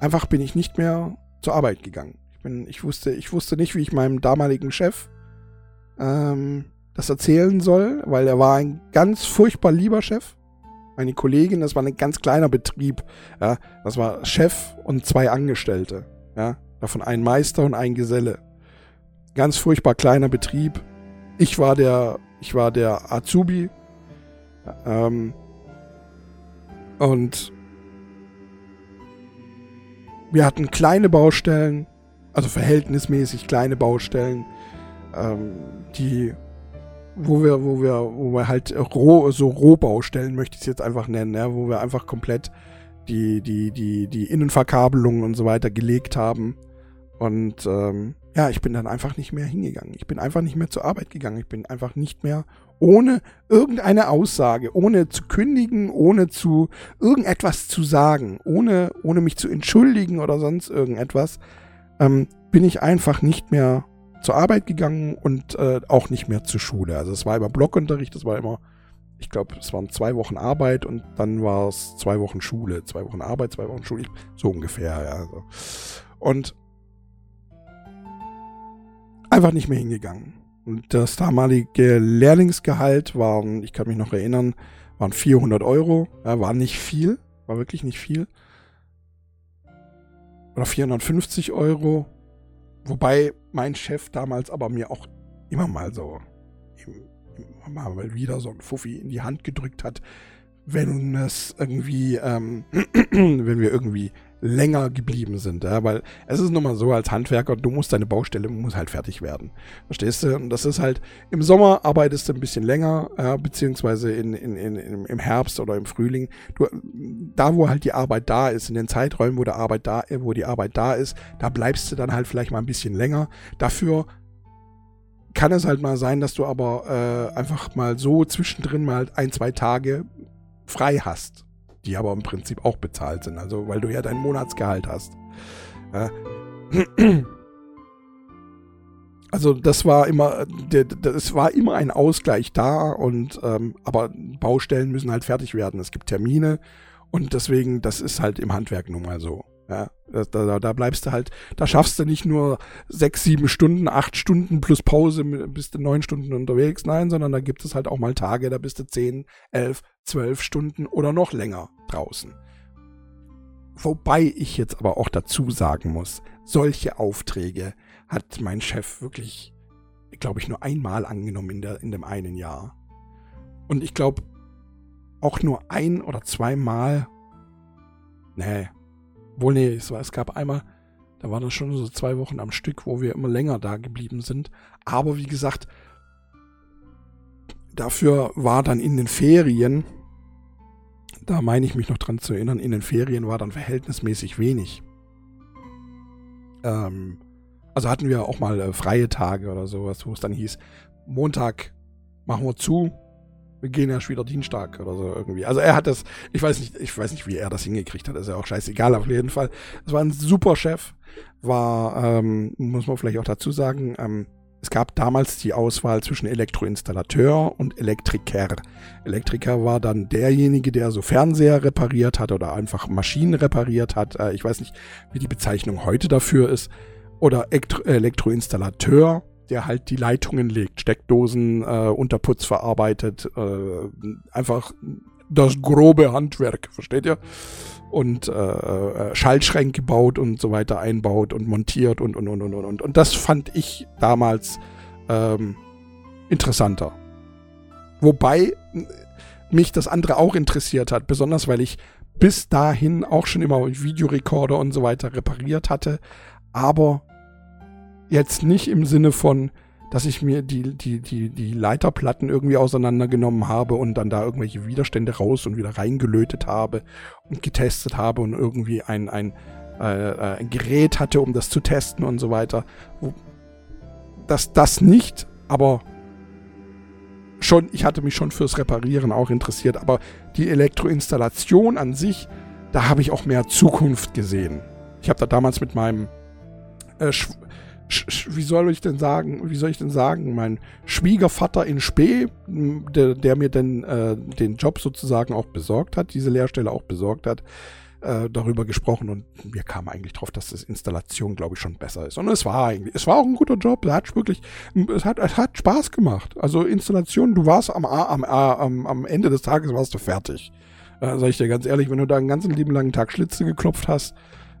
einfach bin ich nicht mehr zur Arbeit gegangen. Ich bin, ich wusste, ich wusste nicht, wie ich meinem damaligen Chef ähm, das erzählen soll, weil er war ein ganz furchtbar lieber Chef. Meine Kollegin, das war ein ganz kleiner Betrieb. Ja, das war Chef und zwei Angestellte. Ja, davon ein Meister und ein Geselle. Ganz furchtbar kleiner Betrieb. Ich war der, ich war der Azubi. Ähm, und wir hatten kleine Baustellen, also verhältnismäßig kleine Baustellen, ähm, die wo wir, wo wir, wo wir halt roh, so Rohbaustellen möchte ich es jetzt einfach nennen, ja, wo wir einfach komplett die, die, die, die Innenverkabelungen und so weiter gelegt haben. Und ähm, ja, ich bin dann einfach nicht mehr hingegangen. Ich bin einfach nicht mehr zur Arbeit gegangen. Ich bin einfach nicht mehr ohne irgendeine Aussage, ohne zu kündigen, ohne zu irgendetwas zu sagen, ohne, ohne mich zu entschuldigen oder sonst irgendetwas, ähm, bin ich einfach nicht mehr zur Arbeit gegangen und äh, auch nicht mehr zur Schule. Also es war immer Blockunterricht, es war immer, ich glaube, es waren zwei Wochen Arbeit und dann war es zwei Wochen Schule, zwei Wochen Arbeit, zwei Wochen Schule, so ungefähr, ja. So. Und einfach nicht mehr hingegangen. Und das damalige Lehrlingsgehalt waren, ich kann mich noch erinnern, waren 400 Euro. Ja, war nicht viel, war wirklich nicht viel. Oder 450 Euro. Wobei mein Chef damals aber mir auch immer mal so, immer mal wieder so ein Fuffi in die Hand gedrückt hat, wenn es irgendwie, ähm, wenn wir irgendwie länger geblieben sind, ja, weil es ist nun mal so als Handwerker, du musst deine Baustelle muss halt fertig werden, verstehst du? Und das ist halt im Sommer arbeitest du ein bisschen länger, ja, beziehungsweise in, in, in, im Herbst oder im Frühling. Du, da, wo halt die Arbeit da ist, in den Zeiträumen, wo der Arbeit da, wo die Arbeit da ist, da bleibst du dann halt vielleicht mal ein bisschen länger. Dafür kann es halt mal sein, dass du aber äh, einfach mal so zwischendrin mal ein, zwei Tage frei hast die aber im Prinzip auch bezahlt sind, also weil du ja dein Monatsgehalt hast. Also das war immer, das war immer ein Ausgleich da und ähm, aber Baustellen müssen halt fertig werden. Es gibt Termine und deswegen, das ist halt im Handwerk nun mal so. Da, da, da, bleibst du halt, da schaffst du nicht nur sechs, sieben Stunden, acht Stunden plus Pause, bist du neun Stunden unterwegs, nein, sondern da gibt es halt auch mal Tage, da bist du zehn, elf, zwölf Stunden oder noch länger draußen. Wobei ich jetzt aber auch dazu sagen muss, solche Aufträge hat mein Chef wirklich, glaube ich, nur einmal angenommen in, der, in dem einen Jahr. Und ich glaube, auch nur ein oder zweimal, nee, wohl nee, es, war, es gab einmal, da waren das schon so zwei Wochen am Stück, wo wir immer länger da geblieben sind. Aber wie gesagt, dafür war dann in den Ferien, da meine ich mich noch dran zu erinnern, in den Ferien war dann verhältnismäßig wenig. Ähm, also hatten wir auch mal äh, freie Tage oder sowas, wo es dann hieß, Montag machen wir zu, wir gehen erst wieder Dienstag oder so irgendwie. Also er hat das, ich weiß nicht, ich weiß nicht, wie er das hingekriegt hat, ist ja auch scheißegal, auf jeden Fall. Es war ein super Chef, war, ähm, muss man vielleicht auch dazu sagen, ähm, es gab damals die Auswahl zwischen Elektroinstallateur und Elektriker. Elektriker war dann derjenige, der so Fernseher repariert hat oder einfach Maschinen repariert hat. Äh, ich weiß nicht, wie die Bezeichnung heute dafür ist. Oder Elektroinstallateur, der halt die Leitungen legt, Steckdosen, äh, Unterputz verarbeitet, äh, einfach das grobe Handwerk, versteht ihr? Und äh, äh, Schaltschränke baut und so weiter einbaut und montiert und und und und und. Und das fand ich damals ähm, interessanter. Wobei mich das andere auch interessiert hat, besonders weil ich bis dahin auch schon immer Videorekorder und so weiter repariert hatte, aber jetzt nicht im Sinne von, dass ich mir die, die, die, die Leiterplatten irgendwie auseinandergenommen habe und dann da irgendwelche Widerstände raus und wieder reingelötet habe und getestet habe und irgendwie ein, ein, äh, ein Gerät hatte, um das zu testen und so weiter. Dass das nicht, Aber schon, ich hatte mich schon fürs Reparieren auch interessiert, aber die Elektroinstallation an sich, da habe ich auch mehr Zukunft gesehen. Ich habe da damals mit meinem, äh, wie soll ich denn sagen, wie soll ich denn sagen, mein Schwiegervater in Spee, der, der mir denn äh, den Job sozusagen auch besorgt hat, diese Lehrstelle auch besorgt hat, äh, darüber gesprochen und wir kamen eigentlich drauf, dass das Installation, glaube ich, schon besser ist. Und es war eigentlich, es war auch ein guter Job. Es hat wirklich, es hat, es hat Spaß gemacht. Also Installation, du warst am, am, am, am Ende des Tages warst du fertig. Äh, sag ich dir ganz ehrlich, wenn du da einen ganzen lieben langen Tag Schlitze geklopft hast,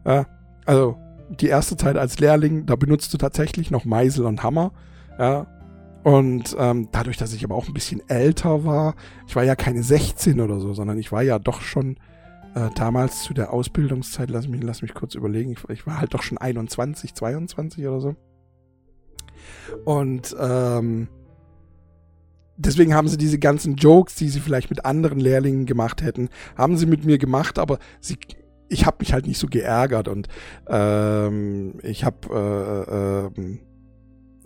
äh, also die erste Zeit als Lehrling, da benutzt du tatsächlich noch Meisel und Hammer. Ja, und ähm, dadurch, dass ich aber auch ein bisschen älter war, ich war ja keine 16 oder so, sondern ich war ja doch schon äh, damals zu der Ausbildungszeit, lass mich, lass mich kurz überlegen, ich, ich, war halt doch schon 21, 22 oder so. Und ähm, deswegen haben sie diese ganzen Jokes, die sie vielleicht mit anderen Lehrlingen gemacht hätten, haben sie mit mir gemacht, aber sie, ich habe mich halt nicht so geärgert und ähm, ich habe äh, äh,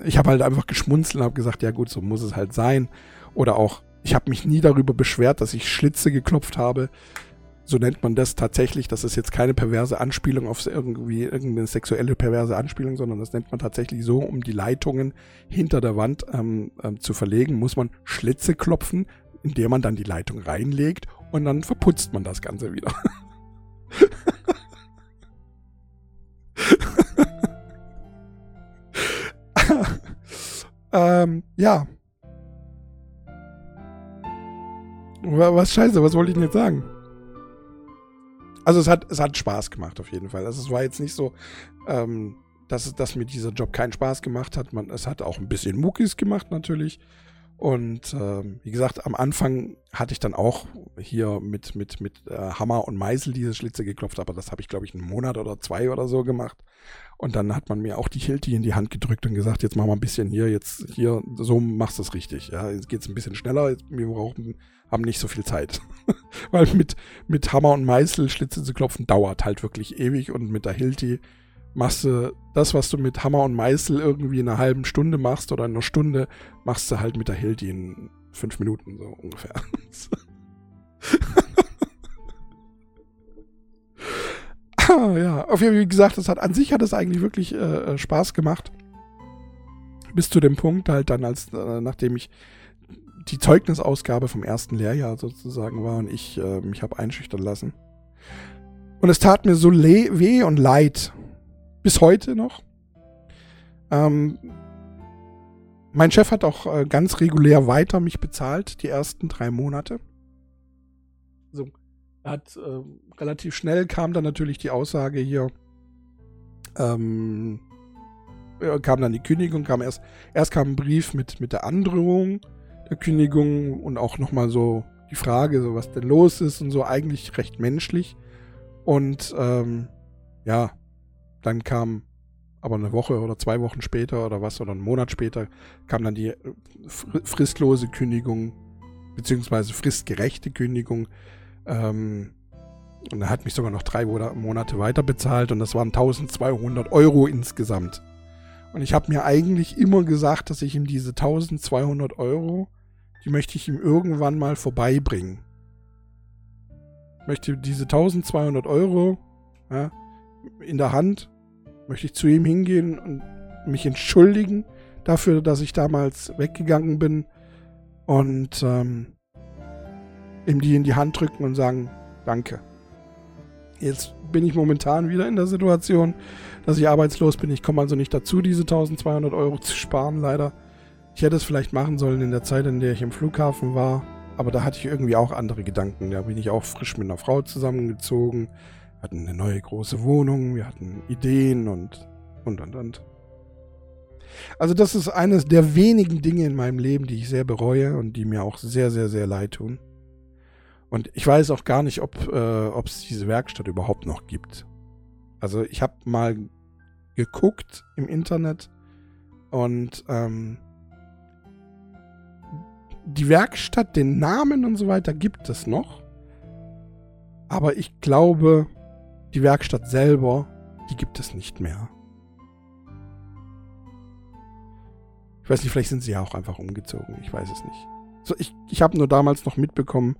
ich habe halt einfach geschmunzelt und habe gesagt, ja gut, so muss es halt sein. Oder auch, ich habe mich nie darüber beschwert, dass ich Schlitze geklopft habe so nennt man das tatsächlich. Das ist jetzt keine perverse Anspielung auf irgendwie irgendeine sexuelle perverse Anspielung, sondern das nennt man tatsächlich so, um die Leitungen hinter der Wand ähm, ähm, zu verlegen, muss man Schlitze klopfen, in der man dann die Leitung reinlegt und dann verputzt man das Ganze wieder. ähm, ja. Was scheiße, was wollte ich denn jetzt sagen? Also es hat, es hat Spaß gemacht auf jeden Fall. Also es war jetzt nicht so, ähm, dass, dass mir dieser Job keinen Spaß gemacht hat. Man, es hat auch ein bisschen Muckis gemacht natürlich. Und ähm, wie gesagt, am Anfang hatte ich dann auch hier mit, mit, mit äh, Hammer und Meißel diese Schlitze geklopft, aber das habe ich, glaube ich, einen Monat oder zwei oder so gemacht. Und dann hat man mir auch die Hilti in die Hand gedrückt und gesagt, jetzt mach mal ein bisschen hier, jetzt hier, so machst du es richtig. Ja, jetzt geht's ein bisschen schneller, wir brauchen haben nicht so viel Zeit. Weil mit, mit Hammer und Meißel Schlitze zu klopfen dauert halt wirklich ewig und mit der Hilti machst du das, was du mit Hammer und Meißel irgendwie in einer halben Stunde machst oder in einer Stunde, machst du halt mit der Hilti in fünf Minuten so ungefähr. ja, auf jeden Fall, wie gesagt, das hat an sich hat es eigentlich wirklich äh, äh, Spaß gemacht. Bis zu dem Punkt halt dann, als äh, nachdem ich die Zeugnisausgabe vom ersten Lehrjahr sozusagen war und ich äh, mich habe einschüchtern lassen. Und es tat mir so weh und leid. Bis heute noch. Ähm, mein Chef hat auch äh, ganz regulär weiter mich bezahlt, die ersten drei Monate. Also, hat äh, relativ schnell kam dann natürlich die Aussage hier, ähm, kam dann die Kündigung, kam erst, erst kam ein Brief mit, mit der Androhung, der Kündigung und auch nochmal so die Frage, so was denn los ist und so, eigentlich recht menschlich. Und ähm, ja, dann kam aber eine Woche oder zwei Wochen später oder was, oder einen Monat später, kam dann die äh, fristlose Kündigung, beziehungsweise fristgerechte Kündigung. Ähm, und er hat mich sogar noch drei Monate weiter bezahlt und das waren 1200 Euro insgesamt. Und ich habe mir eigentlich immer gesagt, dass ich ihm diese 1200 Euro die möchte ich ihm irgendwann mal vorbeibringen. Ich möchte diese 1200 Euro ja, in der Hand, möchte ich zu ihm hingehen und mich entschuldigen dafür, dass ich damals weggegangen bin und ähm, ihm die in die Hand drücken und sagen, danke. Jetzt bin ich momentan wieder in der Situation, dass ich arbeitslos bin. Ich komme also nicht dazu, diese 1200 Euro zu sparen, leider. Ich hätte es vielleicht machen sollen in der Zeit, in der ich im Flughafen war, aber da hatte ich irgendwie auch andere Gedanken. Da bin ich auch frisch mit einer Frau zusammengezogen, hatten eine neue große Wohnung, wir hatten Ideen und und und und. Also das ist eines der wenigen Dinge in meinem Leben, die ich sehr bereue und die mir auch sehr, sehr, sehr leid tun. Und ich weiß auch gar nicht, ob äh, es diese Werkstatt überhaupt noch gibt. Also ich habe mal geguckt im Internet und ähm, die Werkstatt, den Namen und so weiter gibt es noch. Aber ich glaube, die Werkstatt selber, die gibt es nicht mehr. Ich weiß nicht, vielleicht sind sie ja auch einfach umgezogen. Ich weiß es nicht. So, ich ich habe nur damals noch mitbekommen,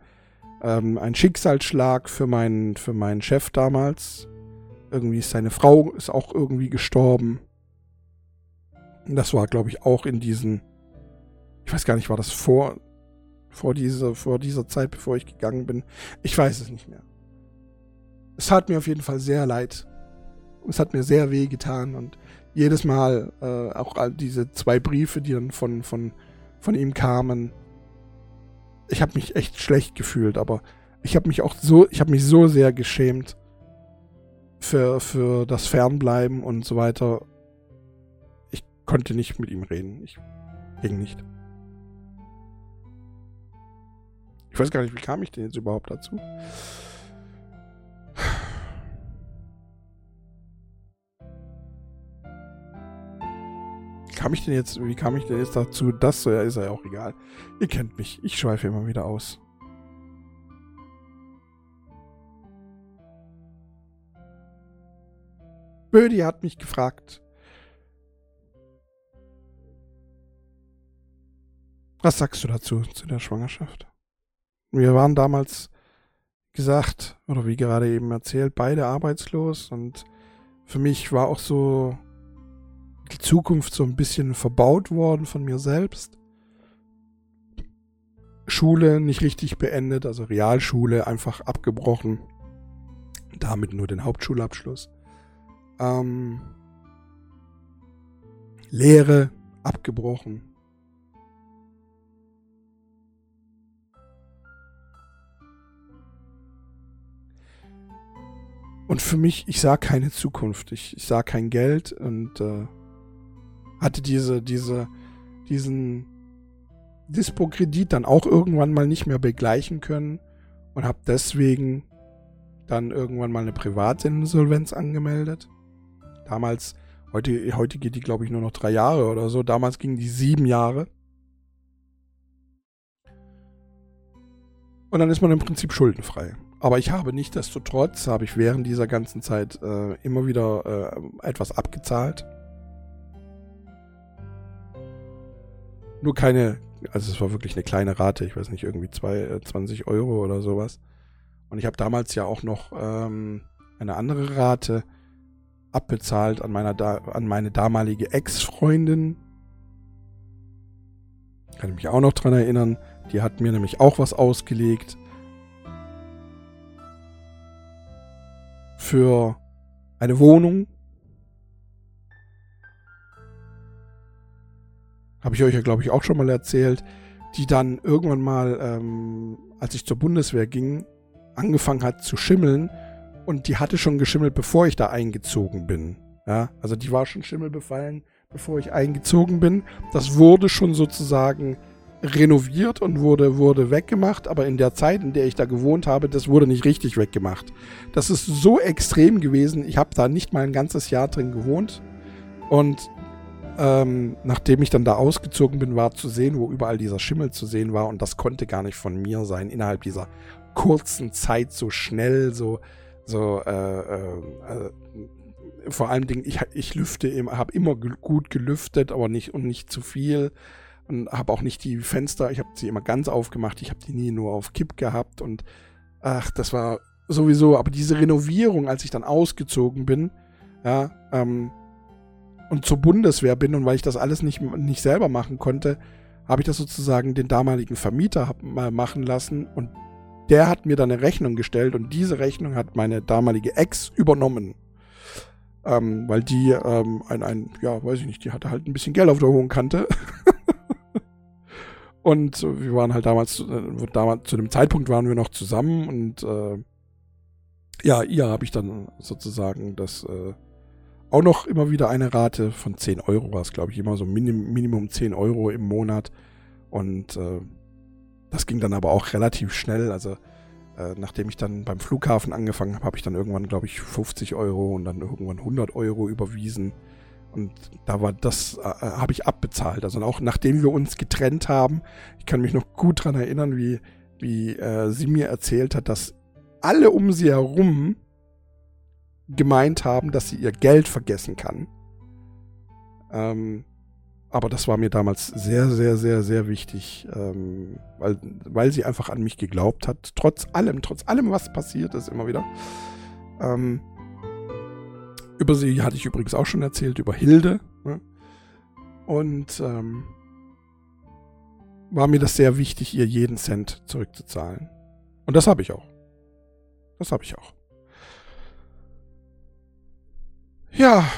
ähm, ein Schicksalsschlag für meinen, für meinen Chef damals. Irgendwie ist seine Frau ist auch irgendwie gestorben. Das war, glaube ich, auch in diesen. Ich weiß gar nicht, war das vor, vor, dieser, vor dieser Zeit, bevor ich gegangen bin? Ich weiß es nicht mehr. Es hat mir auf jeden Fall sehr leid. Es hat mir sehr weh getan und jedes Mal äh, auch all diese zwei Briefe, die dann von, von, von ihm kamen. Ich habe mich echt schlecht gefühlt, aber ich habe mich auch so, ich habe mich so sehr geschämt für, für das Fernbleiben und so weiter konnte nicht mit ihm reden. Ich ging nicht. Ich weiß gar nicht, wie kam ich denn jetzt überhaupt dazu? Kam ich denn jetzt, wie kam ich denn jetzt dazu? Das ja, ist ja auch egal. Ihr kennt mich. Ich schweife immer wieder aus. Bödi hat mich gefragt, Was sagst du dazu, zu der Schwangerschaft? Wir waren damals gesagt, oder wie gerade eben erzählt, beide arbeitslos und für mich war auch so die Zukunft so ein bisschen verbaut worden von mir selbst. Schule nicht richtig beendet, also Realschule einfach abgebrochen. Damit nur den Hauptschulabschluss. Ähm, Lehre abgebrochen. Und für mich, ich sah keine Zukunft. Ich, ich sah kein Geld und äh, hatte diese, diese, diesen Dispo-Kredit dann auch irgendwann mal nicht mehr begleichen können und habe deswegen dann irgendwann mal eine Privatinsolvenz angemeldet. Damals, heute, heute geht die, glaube ich, nur noch drei Jahre oder so. Damals ging die sieben Jahre. Und dann ist man im Prinzip schuldenfrei. Aber ich habe nicht desto trotz, habe ich während dieser ganzen Zeit äh, immer wieder äh, etwas abgezahlt. Nur keine, also es war wirklich eine kleine Rate, ich weiß nicht, irgendwie zwei, äh, 20 Euro oder sowas. Und ich habe damals ja auch noch ähm, eine andere Rate abbezahlt an, meiner an meine damalige Ex-Freundin. Kann ich mich auch noch dran erinnern. Die hat mir nämlich auch was ausgelegt. für eine Wohnung. Habe ich euch ja, glaube ich, auch schon mal erzählt, die dann irgendwann mal, ähm, als ich zur Bundeswehr ging, angefangen hat zu schimmeln. Und die hatte schon geschimmelt, bevor ich da eingezogen bin. Ja, also die war schon schimmelbefallen, bevor ich eingezogen bin. Das wurde schon sozusagen renoviert und wurde, wurde weggemacht, aber in der Zeit, in der ich da gewohnt habe, das wurde nicht richtig weggemacht. Das ist so extrem gewesen. Ich habe da nicht mal ein ganzes Jahr drin gewohnt. Und ähm, nachdem ich dann da ausgezogen bin, war zu sehen, wo überall dieser Schimmel zu sehen war. Und das konnte gar nicht von mir sein, innerhalb dieser kurzen Zeit so schnell, so, so, äh, äh, äh vor allem Dingen, ich, ich lüfte, habe immer gut gelüftet, aber nicht und nicht zu viel. Und habe auch nicht die Fenster, ich habe sie immer ganz aufgemacht, ich habe die nie nur auf Kipp gehabt. Und ach, das war sowieso, aber diese Renovierung, als ich dann ausgezogen bin, ja, ähm, und zur Bundeswehr bin und weil ich das alles nicht, nicht selber machen konnte, habe ich das sozusagen den damaligen Vermieter mal machen lassen und der hat mir dann eine Rechnung gestellt und diese Rechnung hat meine damalige Ex übernommen. Ähm, weil die ähm, ein, ein, ja, weiß ich nicht, die hatte halt ein bisschen Geld auf der hohen Kante. Und wir waren halt damals, äh, damals, zu dem Zeitpunkt waren wir noch zusammen und äh, ja, ihr habe ich dann sozusagen das äh, auch noch immer wieder eine Rate von 10 Euro war es, glaube ich, immer so Minim Minimum 10 Euro im Monat. Und äh, das ging dann aber auch relativ schnell. Also äh, nachdem ich dann beim Flughafen angefangen habe, habe ich dann irgendwann, glaube ich, 50 Euro und dann irgendwann 100 Euro überwiesen. Und da war das, äh, äh, habe ich abbezahlt. Also auch nachdem wir uns getrennt haben, ich kann mich noch gut daran erinnern, wie, wie äh, sie mir erzählt hat, dass alle um sie herum gemeint haben, dass sie ihr Geld vergessen kann. Ähm, aber das war mir damals sehr, sehr, sehr, sehr wichtig, ähm, weil, weil sie einfach an mich geglaubt hat. Trotz allem, trotz allem, was passiert ist, immer wieder. Ähm, über sie hatte ich übrigens auch schon erzählt, über Hilde. Ne? Und ähm, war mir das sehr wichtig, ihr jeden Cent zurückzuzahlen. Und das habe ich auch. Das habe ich auch. Ja.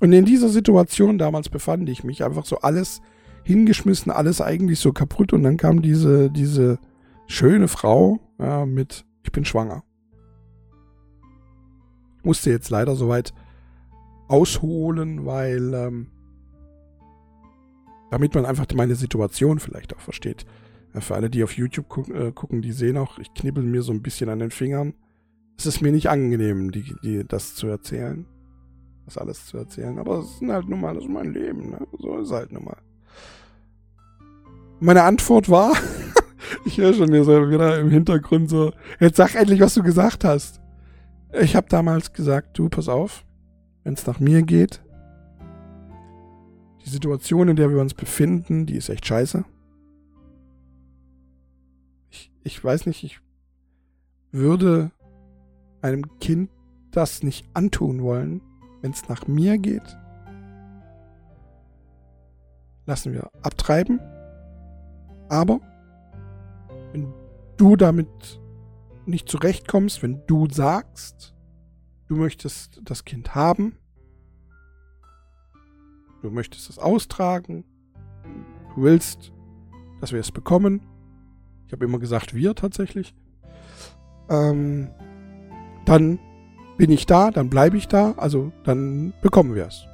Und in dieser Situation damals befand ich mich einfach so alles hingeschmissen, alles eigentlich so kaputt. Und dann kam diese, diese schöne Frau ja, mit, ich bin schwanger. Musste jetzt leider soweit ausholen, weil ähm, damit man einfach meine Situation vielleicht auch versteht. Ja, für alle, die auf YouTube guck, äh, gucken, die sehen auch, ich knibbel mir so ein bisschen an den Fingern. Es ist mir nicht angenehm, die, die, das zu erzählen. Das alles zu erzählen. Aber es ist halt nun mal, das ist mein Leben. Ne? So ist es halt nun mal. Meine Antwort war, ich höre schon wieder im Hintergrund so, jetzt sag endlich, was du gesagt hast. Ich habe damals gesagt, du, pass auf, wenn es nach mir geht, die Situation, in der wir uns befinden, die ist echt scheiße. Ich, weiß nicht, ich würde einem Kind das nicht antun wollen, wenn es nach mir geht. Lassen wir abtreiben. Aber wenn du damit nicht zurechtkommst, wenn du sagst, du möchtest das Kind haben, du möchtest es austragen, du willst, dass wir es bekommen. Ich habe immer gesagt, wir tatsächlich. Ähm, dann bin ich da, dann bleibe ich da, also dann bekommen wir es.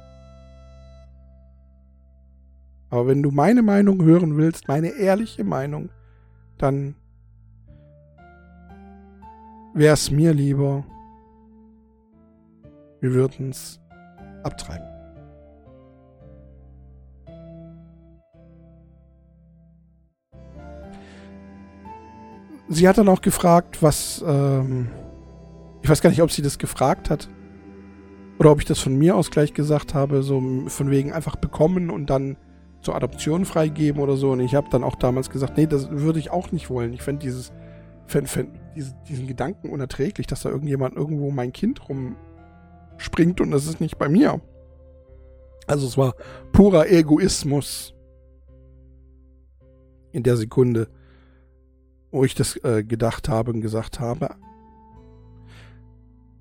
Aber wenn du meine Meinung hören willst, meine ehrliche Meinung, dann wäre es mir lieber, wir würden es abtreiben. Sie hat dann auch gefragt, was, ähm, ich weiß gar nicht, ob sie das gefragt hat oder ob ich das von mir aus gleich gesagt habe, so von wegen einfach bekommen und dann zur Adoption freigeben oder so. Und ich habe dann auch damals gesagt, nee, das würde ich auch nicht wollen. Ich fände dieses, fänd, fänd, diesen, diesen Gedanken unerträglich, dass da irgendjemand irgendwo mein Kind rumspringt und das ist nicht bei mir. Also es war purer Egoismus in der Sekunde, wo ich das äh, gedacht habe und gesagt habe.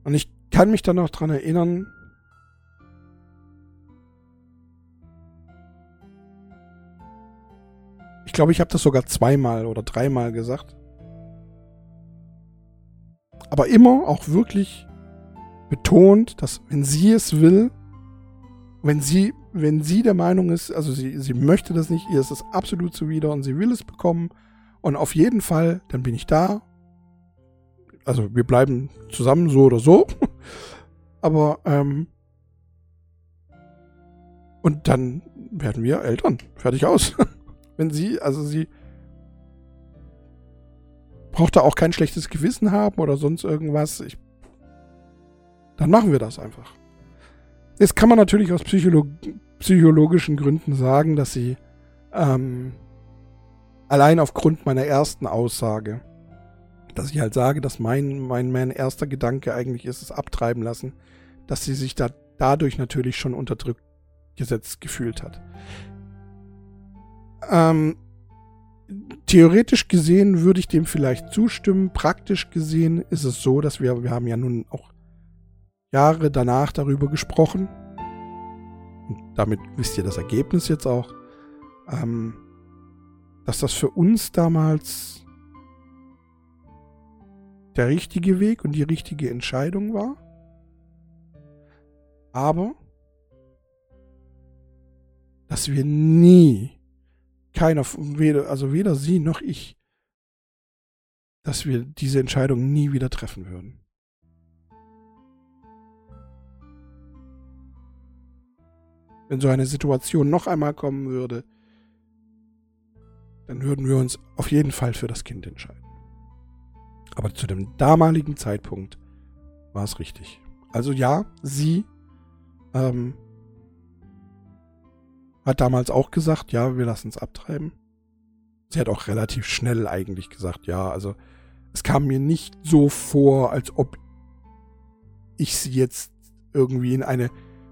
Und ich kann mich dann noch dran erinnern, ich glaube, ich habe das sogar zweimal oder dreimal gesagt. Aber immer auch wirklich betont, dass wenn sie es will, wenn sie, wenn sie der Meinung ist, also sie, sie möchte das nicht, ihr ist es absolut zuwider und sie will es bekommen und auf jeden Fall, dann bin ich da. Also wir bleiben zusammen so oder so. Aber ähm, und dann werden wir Eltern. Fertig aus. Wenn sie, also sie braucht da auch kein schlechtes Gewissen haben oder sonst irgendwas. Ich, dann machen wir das einfach. Jetzt kann man natürlich aus Psycholo psychologischen Gründen sagen, dass sie ähm, allein aufgrund meiner ersten Aussage, dass ich halt sage, dass mein, mein, mein erster Gedanke eigentlich ist, es abtreiben lassen, dass sie sich da dadurch natürlich schon unterdrückt gesetzt gefühlt hat. Ähm, theoretisch gesehen würde ich dem vielleicht zustimmen. Praktisch gesehen ist es so, dass wir, wir haben ja nun auch Jahre danach darüber gesprochen. Und damit wisst ihr das Ergebnis jetzt auch. Ähm, dass das für uns damals der richtige Weg und die richtige Entscheidung war. Aber dass wir nie keiner, weder, also weder sie noch ich, dass wir diese Entscheidung nie wieder treffen würden. Wenn so eine Situation noch einmal kommen würde, dann würden wir uns auf jeden Fall für das Kind entscheiden. Aber zu dem damaligen Zeitpunkt war es richtig. Also ja, sie ähm, hat damals auch gesagt, ja, wir lassen es abtreiben. Sie hat auch relativ schnell eigentlich gesagt, ja, also es kam mir nicht so vor, als ob ich sie jetzt irgendwie in eine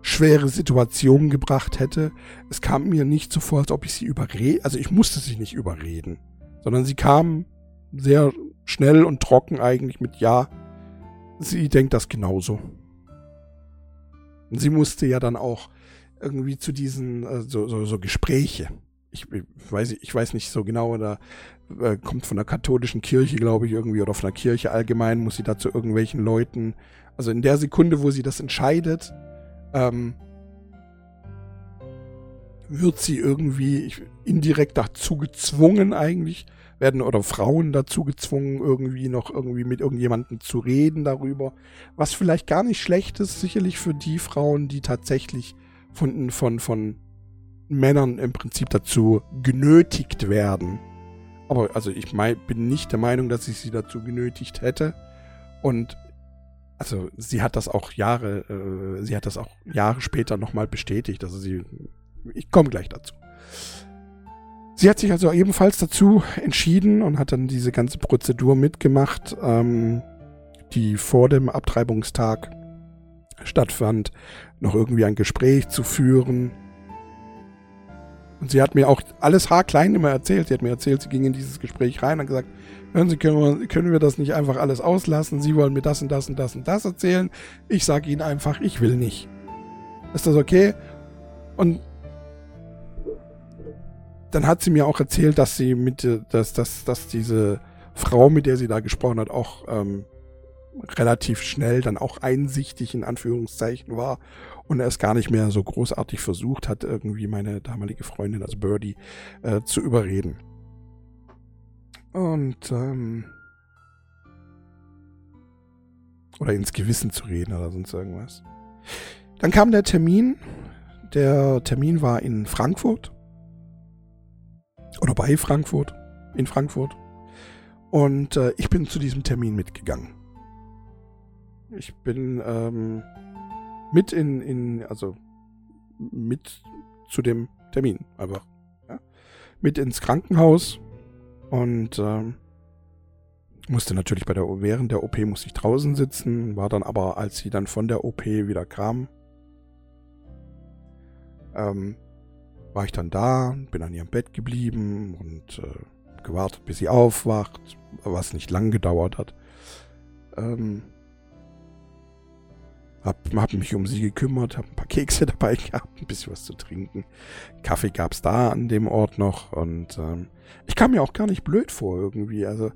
schwere Situation gebracht hätte. Es kam mir nicht so vor, als ob ich sie überrede, also ich musste sie nicht überreden, sondern sie kam sehr schnell und trocken eigentlich mit Ja, sie denkt das genauso. Und sie musste ja dann auch irgendwie zu diesen äh, so, so, so Gespräche. Ich, ich, weiß, ich weiß nicht so genau, oder äh, kommt von der katholischen Kirche, glaube ich, irgendwie, oder von der Kirche allgemein, muss sie da zu irgendwelchen Leuten. Also in der Sekunde, wo sie das entscheidet, ähm, wird sie irgendwie indirekt dazu gezwungen eigentlich, werden oder Frauen dazu gezwungen, irgendwie noch irgendwie mit irgendjemandem zu reden darüber, was vielleicht gar nicht schlecht ist, sicherlich für die Frauen, die tatsächlich von, von, von Männern im Prinzip dazu genötigt werden. Aber also ich mein, bin nicht der Meinung, dass ich sie dazu genötigt hätte. Und also sie hat das auch Jahre, äh, sie hat das auch Jahre später nochmal bestätigt. Also sie, ich komme gleich dazu. Sie hat sich also ebenfalls dazu entschieden und hat dann diese ganze Prozedur mitgemacht, ähm, die vor dem Abtreibungstag stattfand, noch irgendwie ein Gespräch zu führen. Und sie hat mir auch alles haarklein immer erzählt. Sie hat mir erzählt, sie ging in dieses Gespräch rein und gesagt, hören Sie, können wir, können wir das nicht einfach alles auslassen? Sie wollen mir das und das und das und das erzählen. Ich sage Ihnen einfach, ich will nicht. Ist das okay? Und dann hat sie mir auch erzählt, dass sie mit, dass, dass, dass diese Frau, mit der sie da gesprochen hat, auch ähm, relativ schnell dann auch einsichtig in Anführungszeichen war und er es gar nicht mehr so großartig versucht hat, irgendwie meine damalige Freundin, also Birdie, äh, zu überreden. Und ähm, oder ins Gewissen zu reden oder sonst irgendwas. Dann kam der Termin. Der Termin war in Frankfurt oder bei Frankfurt, in Frankfurt. Und äh, ich bin zu diesem Termin mitgegangen. Ich bin ähm, mit in, in, also mit zu dem Termin einfach. Ja? Mit ins Krankenhaus und ähm, musste natürlich bei der während der OP musste ich draußen sitzen, war dann aber, als sie dann von der OP wieder kam, ähm, war ich dann da, bin an ihrem Bett geblieben und äh, gewartet, bis sie aufwacht, was nicht lang gedauert hat. Ähm, hab, hab mich um sie gekümmert, hab ein paar Kekse dabei gehabt, ein bisschen was zu trinken. Kaffee gab's da an dem Ort noch und ähm, ich kam mir auch gar nicht blöd vor irgendwie. Also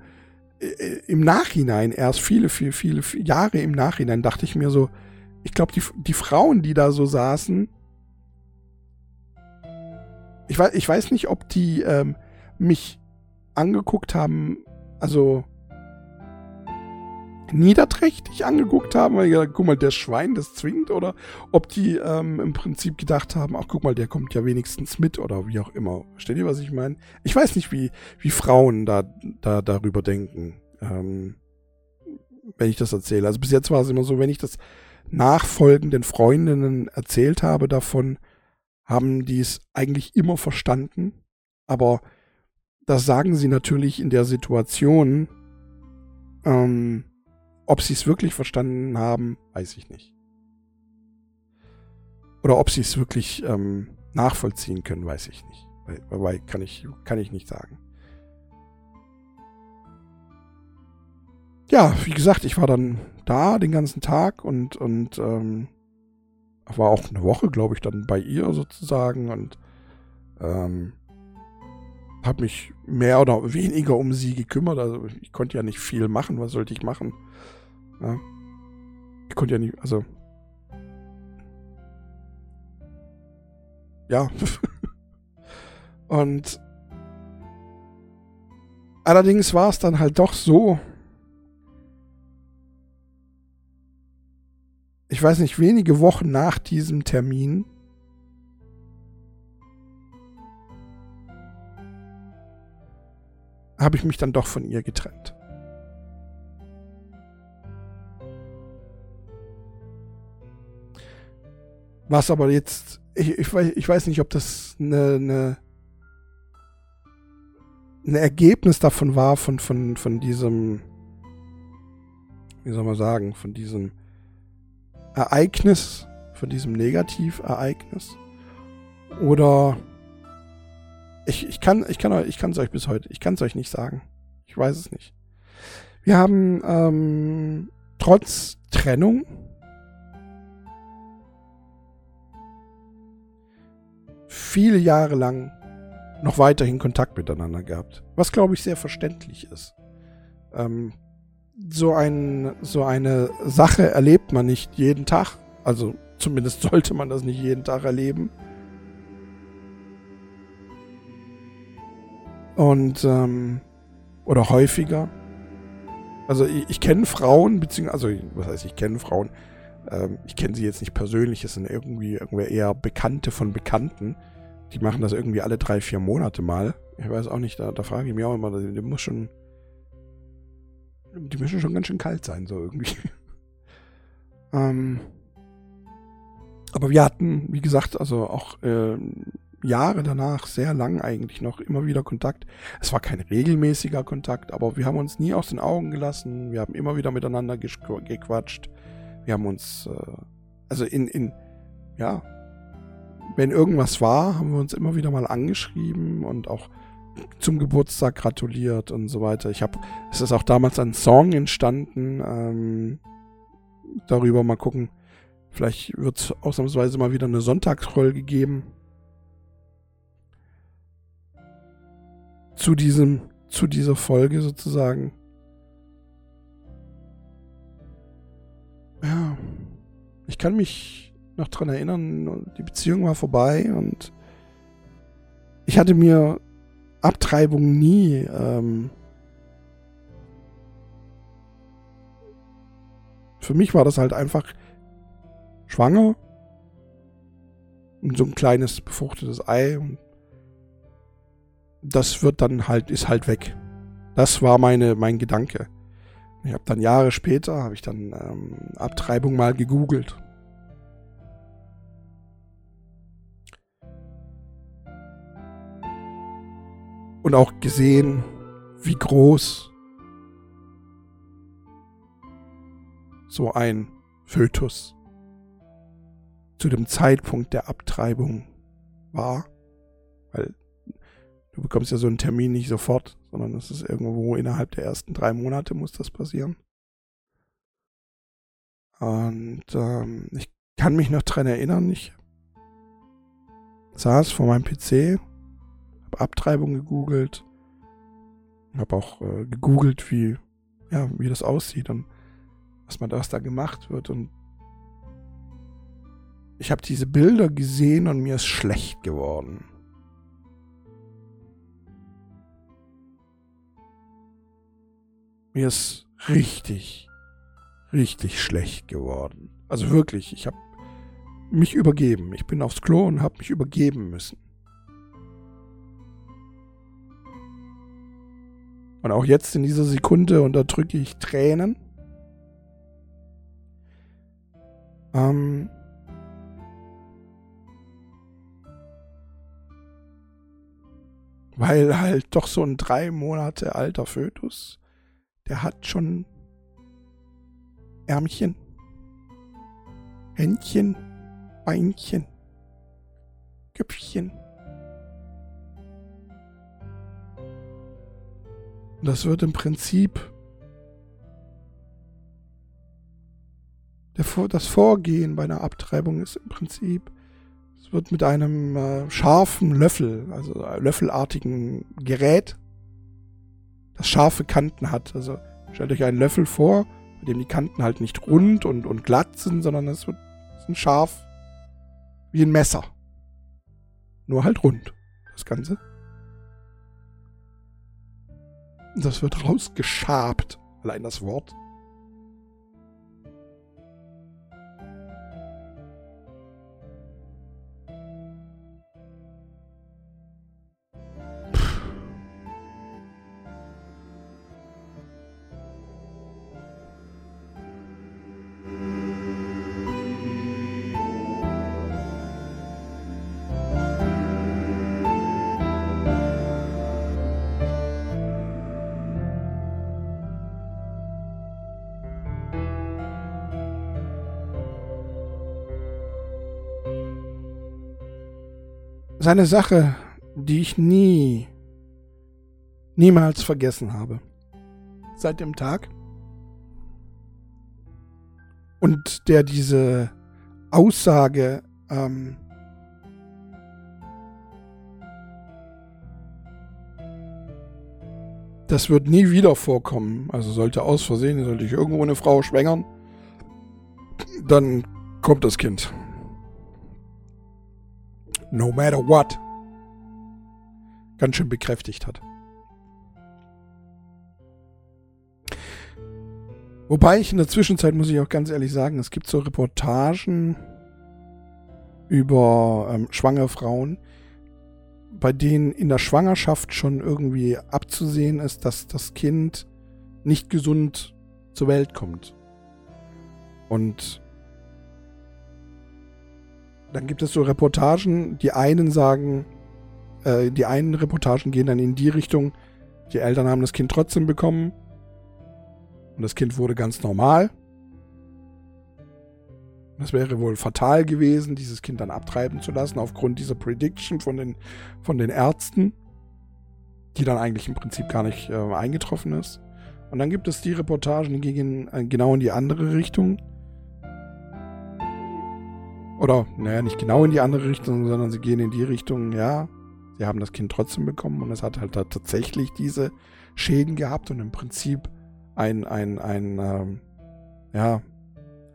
äh, im Nachhinein, erst viele, viele, viele, viele Jahre im Nachhinein, dachte ich mir so, ich glaube, die, die Frauen, die da so saßen, ich weiß, ich weiß nicht, ob die ähm, mich angeguckt haben, also niederträchtig angeguckt haben, weil ich gedacht, guck mal, der Schwein, das zwingt, oder ob die ähm, im Prinzip gedacht haben, ach guck mal, der kommt ja wenigstens mit oder wie auch immer. Versteht ihr, was ich meine? Ich weiß nicht, wie, wie Frauen da, da darüber denken, ähm, wenn ich das erzähle. Also bis jetzt war es immer so, wenn ich das nachfolgenden Freundinnen erzählt habe davon, haben die es eigentlich immer verstanden, aber das sagen sie natürlich in der Situation. Ähm, ob sie es wirklich verstanden haben, weiß ich nicht. Oder ob sie es wirklich ähm, nachvollziehen können, weiß ich nicht. Weil, kann ich, kann ich nicht sagen. Ja, wie gesagt, ich war dann da den ganzen Tag und, und ähm, war auch eine Woche, glaube ich, dann bei ihr sozusagen und ähm, habe mich mehr oder weniger um sie gekümmert. Also ich konnte ja nicht viel machen. Was sollte ich machen? Ja. Ich konnte ja nicht, also. Ja. und allerdings war es dann halt doch so, ich weiß nicht, wenige Wochen nach diesem Termin habe ich mich dann doch von ihr getrennt. Was aber jetzt, ich, ich, weiß, ich weiß nicht, ob das eine, eine, ein Ergebnis davon war, von, von, von diesem, wie soll man sagen, von diesem Ereignis, von diesem Negativereignis. Oder ich, ich kann ich kann ich kann es euch bis heute, ich kann es euch nicht sagen. Ich weiß es nicht. Wir haben ähm, trotz Trennung viele Jahre lang noch weiterhin Kontakt miteinander gehabt. Was, glaube ich, sehr verständlich ist. Ähm, so, ein, so eine Sache erlebt man nicht jeden Tag. Also zumindest sollte man das nicht jeden Tag erleben. Und, ähm, oder häufiger. Also ich, ich kenne Frauen, beziehungsweise, also was heißt, ich kenne Frauen, ähm, ich kenne sie jetzt nicht persönlich, es sind irgendwie, irgendwie eher Bekannte von Bekannten. Die machen das irgendwie alle drei, vier Monate mal. Ich weiß auch nicht, da, da frage ich mich auch immer, die, die muss schon, die müssen schon ganz schön kalt sein, so irgendwie. ähm, aber wir hatten, wie gesagt, also auch äh, Jahre danach, sehr lang eigentlich noch, immer wieder Kontakt. Es war kein regelmäßiger Kontakt, aber wir haben uns nie aus den Augen gelassen. Wir haben immer wieder miteinander gequatscht. Wir haben uns, äh, also in, in, ja, wenn irgendwas war, haben wir uns immer wieder mal angeschrieben und auch zum Geburtstag gratuliert und so weiter. Ich habe, es ist auch damals ein Song entstanden, ähm, darüber mal gucken. Vielleicht wird es ausnahmsweise mal wieder eine Sonntagsfolge geben. Zu diesem, zu dieser Folge sozusagen. Ja, ich kann mich noch dran erinnern, die Beziehung war vorbei und ich hatte mir Abtreibung nie ähm, für mich war das halt einfach schwanger und so ein kleines befruchtetes Ei und das wird dann halt, ist halt weg. Das war meine, mein Gedanke. Ich habe dann Jahre später, habe ich dann ähm, Abtreibung mal gegoogelt. Und auch gesehen, wie groß so ein Fötus zu dem Zeitpunkt der Abtreibung war. Du bekommst ja so einen Termin nicht sofort, sondern es ist irgendwo innerhalb der ersten drei Monate muss das passieren. Und ähm, ich kann mich noch dran erinnern, ich saß vor meinem PC, habe Abtreibung gegoogelt, habe auch äh, gegoogelt, wie, ja, wie das aussieht und was man das da gemacht wird. Und ich habe diese Bilder gesehen und mir ist schlecht geworden. Mir ist richtig, richtig schlecht geworden. Also wirklich, ich habe mich übergeben. Ich bin aufs Klo und habe mich übergeben müssen. Und auch jetzt in dieser Sekunde unterdrücke ich Tränen. Ähm, weil halt doch so ein drei Monate alter Fötus der hat schon Ärmchen, Händchen, Beinchen, Köpfchen. Das wird im Prinzip das Vorgehen bei einer Abtreibung ist im Prinzip, es wird mit einem äh, scharfen Löffel, also löffelartigen Gerät das scharfe Kanten hat. Also stellt euch einen Löffel vor, bei dem die Kanten halt nicht rund und, und glatt sind, sondern es wird ein scharf wie ein Messer. Nur halt rund. Das Ganze. Das wird rausgeschabt. Allein das Wort. Seine Sache, die ich nie, niemals vergessen habe. Seit dem Tag. Und der diese Aussage ähm, das wird nie wieder vorkommen. Also sollte aus Versehen, sollte ich irgendwo eine Frau schwängern, dann kommt das Kind. No matter what. Ganz schön bekräftigt hat. Wobei ich in der Zwischenzeit, muss ich auch ganz ehrlich sagen, es gibt so Reportagen über ähm, schwangere Frauen, bei denen in der Schwangerschaft schon irgendwie abzusehen ist, dass das Kind nicht gesund zur Welt kommt. Und dann gibt es so Reportagen, die einen sagen, äh, die einen Reportagen gehen dann in die Richtung, die Eltern haben das Kind trotzdem bekommen und das Kind wurde ganz normal. Es wäre wohl fatal gewesen, dieses Kind dann abtreiben zu lassen, aufgrund dieser Prediction von den, von den Ärzten, die dann eigentlich im Prinzip gar nicht äh, eingetroffen ist. Und dann gibt es die Reportagen, die gehen äh, genau in die andere Richtung. Oder, naja, nicht genau in die andere Richtung, sondern sie gehen in die Richtung, ja, sie haben das Kind trotzdem bekommen und es hat halt tatsächlich diese Schäden gehabt und im Prinzip ein, ein, ein, ähm, ja,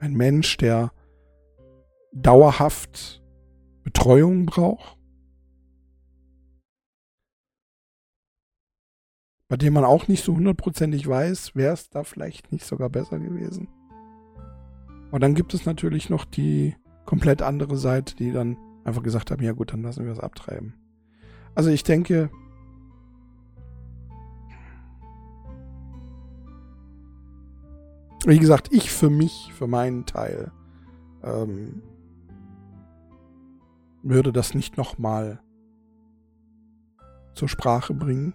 ein Mensch, der dauerhaft Betreuung braucht, bei dem man auch nicht so hundertprozentig weiß, wäre es da vielleicht nicht sogar besser gewesen. Und dann gibt es natürlich noch die komplett andere Seite, die dann einfach gesagt haben, ja gut, dann lassen wir es abtreiben. Also ich denke, wie gesagt, ich für mich, für meinen Teil, ähm, würde das nicht nochmal zur Sprache bringen.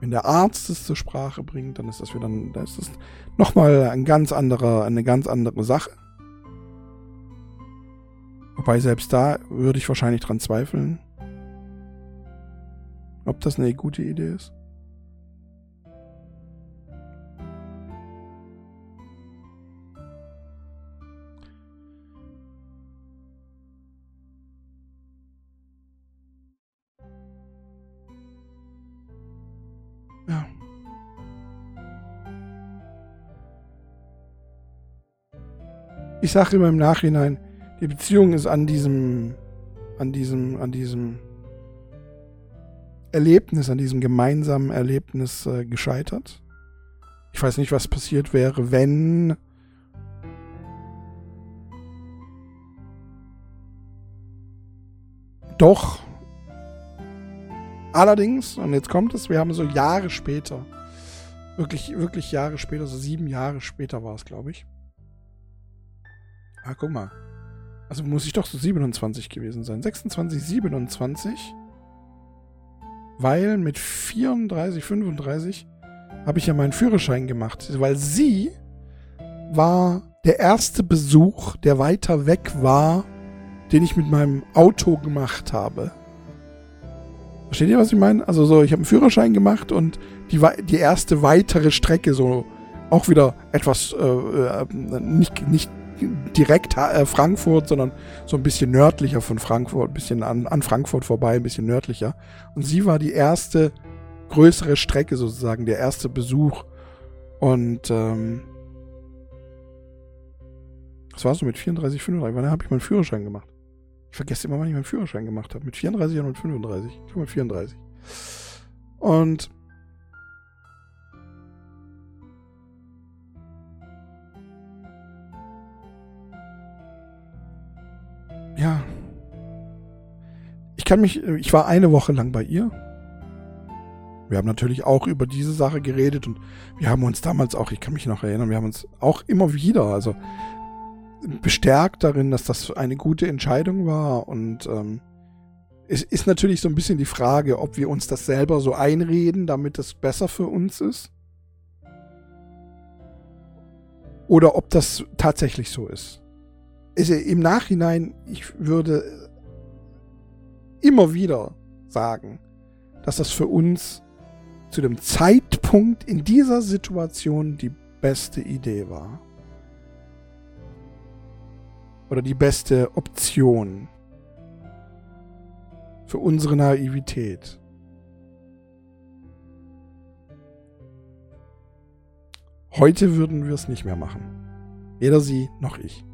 Wenn der Arzt es zur Sprache bringt, dann ist das wieder, dann ist das nochmal ein ganz anderer, eine ganz andere Sache. Wobei selbst da würde ich wahrscheinlich dran zweifeln, ob das eine gute Idee ist. ich sage immer im Nachhinein, die Beziehung ist an diesem, an diesem, an diesem Erlebnis, an diesem gemeinsamen Erlebnis äh, gescheitert. Ich weiß nicht, was passiert wäre, wenn doch allerdings, und jetzt kommt es, wir haben so Jahre später, wirklich, wirklich Jahre später, so sieben Jahre später war es, glaube ich, Ah, guck mal. Also muss ich doch so 27 gewesen sein. 26, 27. Weil mit 34, 35 habe ich ja meinen Führerschein gemacht. Weil sie war der erste Besuch, der weiter weg war, den ich mit meinem Auto gemacht habe. Versteht ihr, was ich meine? Also so, ich habe einen Führerschein gemacht und die, die erste weitere Strecke, so auch wieder etwas äh, äh nicht, nicht direkt äh, Frankfurt, sondern so ein bisschen nördlicher von Frankfurt, ein bisschen an, an Frankfurt vorbei, ein bisschen nördlicher. Und sie war die erste größere Strecke sozusagen, der erste Besuch. Und ähm, das war so mit 34, 35. Wann habe ich meinen Führerschein gemacht? Ich vergesse immer, wann ich meinen Führerschein gemacht habe. Mit 34 und 35. Ich glaube mit 34. Und ja. Ich kann mich, ich war eine Woche lang bei ihr. Wir haben natürlich auch über diese Sache geredet und wir haben uns damals auch, ich kann mich noch erinnern, wir haben uns auch immer wieder, also bestärkt darin, dass das eine gute Entscheidung war und ähm, es ist natürlich so ein bisschen die Frage, ob wir uns das selber so einreden, damit es besser für uns ist. Oder ob das tatsächlich so ist ist im Nachhinein, ich würde immer wieder sagen, dass das für uns zu dem Zeitpunkt in dieser Situation die beste Idee war. Oder die beste Option für unsere Naivität. Heute würden wir es nicht mehr machen. Weder Sie noch ich.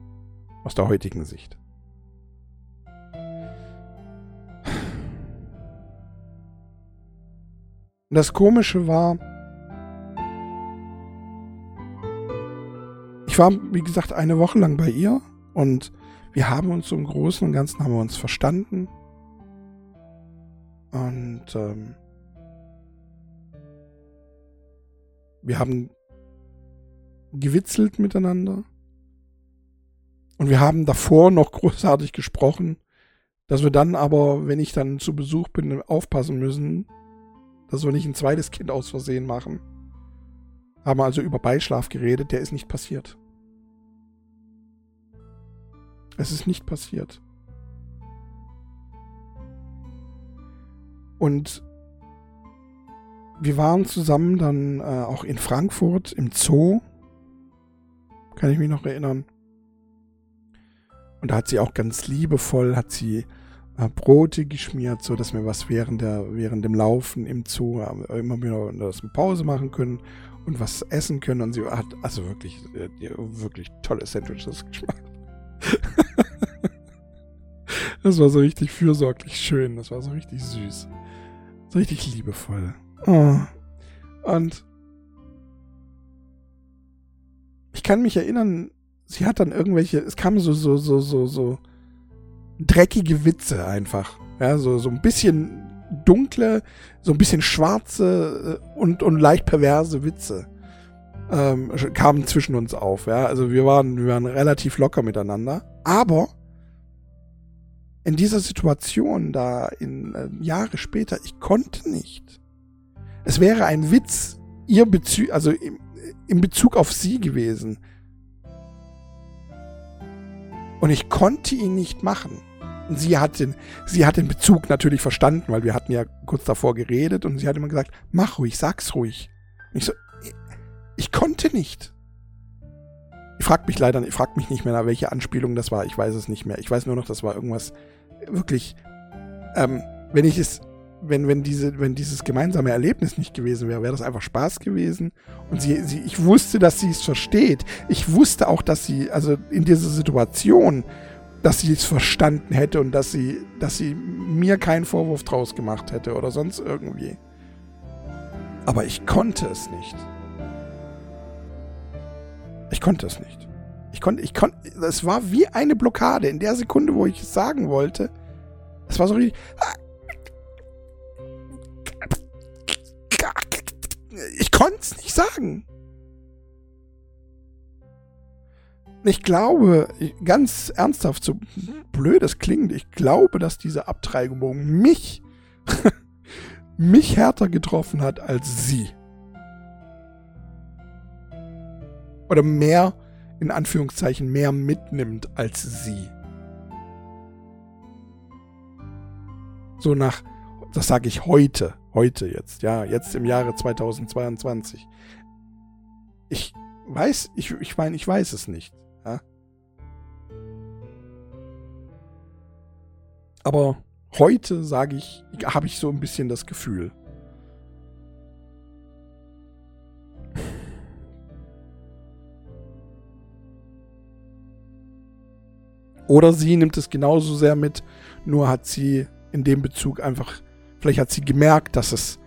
Aus der heutigen Sicht. Das Komische war, ich war, wie gesagt, eine Woche lang bei ihr und wir haben uns im Großen und Ganzen haben wir uns verstanden. Und ähm, wir haben gewitzelt miteinander. Und wir haben davor noch großartig gesprochen, dass wir dann aber, wenn ich dann zu Besuch bin, aufpassen müssen, dass wir nicht ein zweites Kind aus Versehen machen. Haben also über Beischlaf geredet, der ist nicht passiert. Es ist nicht passiert. Und wir waren zusammen dann äh, auch in Frankfurt im Zoo. Kann ich mich noch erinnern. Und da hat sie auch ganz liebevoll, hat sie äh, Brote geschmiert, so dass wir was während der während dem Laufen im Zoo äh, immer wieder dass Pause machen können und was essen können. Und sie hat also wirklich äh, wirklich tolle Sandwiches geschmeckt. das war so richtig fürsorglich schön. Das war so richtig süß, so richtig liebevoll. Oh. Und ich kann mich erinnern, sie hat dann irgendwelche, es kamen so, so, so, so, so dreckige Witze einfach. Ja, so, so ein bisschen dunkle, so ein bisschen schwarze äh, und, und leicht perverse Witze ähm, kamen zwischen uns auf. Ja, also wir waren, wir waren relativ locker miteinander. Aber in dieser Situation, da in äh, Jahre später, ich konnte nicht. Es wäre ein Witz, ihr Bezug, also im, in Bezug auf sie gewesen. Und ich konnte ihn nicht machen. Und sie hat den, sie hat den Bezug natürlich verstanden, weil wir hatten ja kurz davor geredet und sie hat immer gesagt, mach ruhig, sag's ruhig. Und ich so, ich konnte nicht. Ich frag mich leider, ich frag mich nicht mehr, welche Anspielung das war. Ich weiß es nicht mehr. Ich weiß nur noch, das war irgendwas wirklich, ähm, wenn ich es, wenn, wenn diese, wenn dieses gemeinsame Erlebnis nicht gewesen wäre, wäre das einfach Spaß gewesen. Und sie, sie, ich wusste, dass sie es versteht. Ich wusste auch, dass sie, also in dieser Situation, dass sie es verstanden hätte und dass sie, dass sie mir keinen Vorwurf draus gemacht hätte oder sonst irgendwie. Aber ich konnte es nicht. Ich konnte es nicht. Ich konnte, ich konnte, es war wie eine Blockade. In der Sekunde, wo ich es sagen wollte, es war so richtig. Ich konnte es nicht sagen. Ich glaube, ganz ernsthaft, so blöd es klingt, ich glaube, dass diese Abtreibung mich, mich härter getroffen hat als sie. Oder mehr, in Anführungszeichen, mehr mitnimmt als sie. So nach, das sage ich heute, heute jetzt, ja, jetzt im Jahre 2022. Ich weiß, ich, ich meine, ich weiß es nicht. Ja? Aber heute sage ich, habe ich so ein bisschen das Gefühl. Oder sie nimmt es genauso sehr mit, nur hat sie in dem Bezug einfach, vielleicht hat sie gemerkt, dass es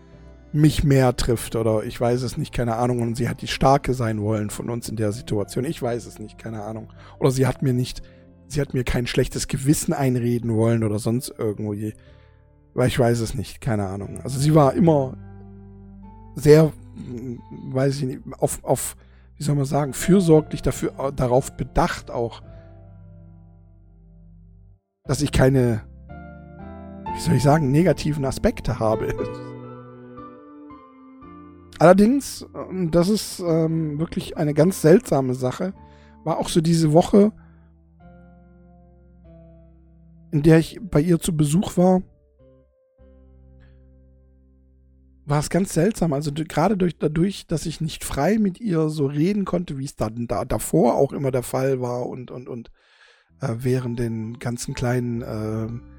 mich mehr trifft oder ich weiß es nicht, keine Ahnung. Und sie hat die Starke sein wollen von uns in der Situation. Ich weiß es nicht, keine Ahnung. Oder sie hat mir nicht, sie hat mir kein schlechtes Gewissen einreden wollen oder sonst irgendwie. Weil ich weiß es nicht, keine Ahnung. Also sie war immer sehr, weiß ich nicht, auf, auf wie soll man sagen, fürsorglich dafür, darauf bedacht auch, dass ich keine, wie soll ich sagen, negativen Aspekte habe. Allerdings, das ist ähm, wirklich eine ganz seltsame Sache, war auch so diese Woche, in der ich bei ihr zu Besuch war, war es ganz seltsam. Also gerade durch, dadurch, dass ich nicht frei mit ihr so reden konnte, wie es dann da, davor auch immer der Fall war und, und, und äh, während den ganzen kleinen äh,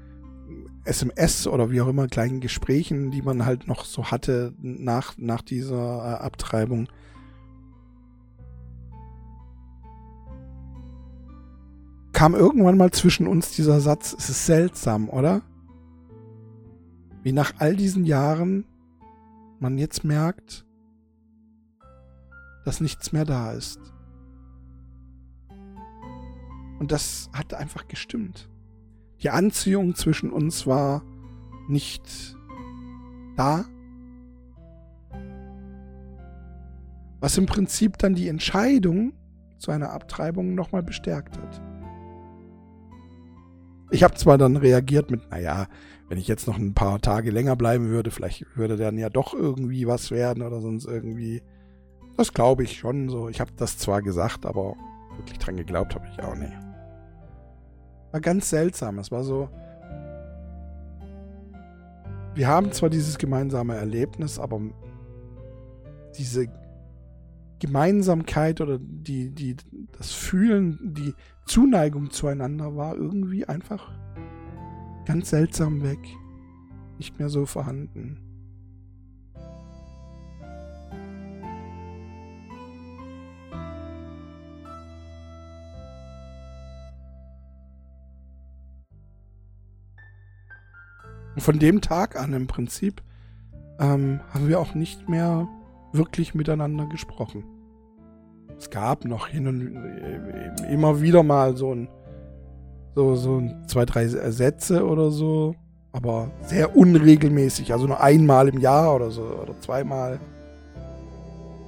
SMS oder wie auch immer kleinen Gesprächen, die man halt noch so hatte nach, nach dieser äh, Abtreibung. Kam irgendwann mal zwischen uns dieser Satz, es ist seltsam, oder? Wie nach all diesen Jahren man jetzt merkt, dass nichts mehr da ist. Und das hat einfach gestimmt. Die Anziehung zwischen uns war nicht da. Was im Prinzip dann die Entscheidung zu einer Abtreibung nochmal bestärkt hat. Ich habe zwar dann reagiert mit, naja, wenn ich jetzt noch ein paar Tage länger bleiben würde, vielleicht würde dann ja doch irgendwie was werden oder sonst irgendwie. Das glaube ich schon so. Ich habe das zwar gesagt, aber wirklich dran geglaubt habe ich auch nicht. War ganz seltsam. Es war so. Wir haben zwar dieses gemeinsame Erlebnis, aber diese Gemeinsamkeit oder die, die, das Fühlen, die Zuneigung zueinander war irgendwie einfach ganz seltsam weg. Nicht mehr so vorhanden. Und von dem Tag an im Prinzip ähm, haben wir auch nicht mehr wirklich miteinander gesprochen. Es gab noch hin und äh, immer wieder mal so ein so, so zwei, drei Sätze oder so, aber sehr unregelmäßig, also nur einmal im Jahr oder so oder zweimal.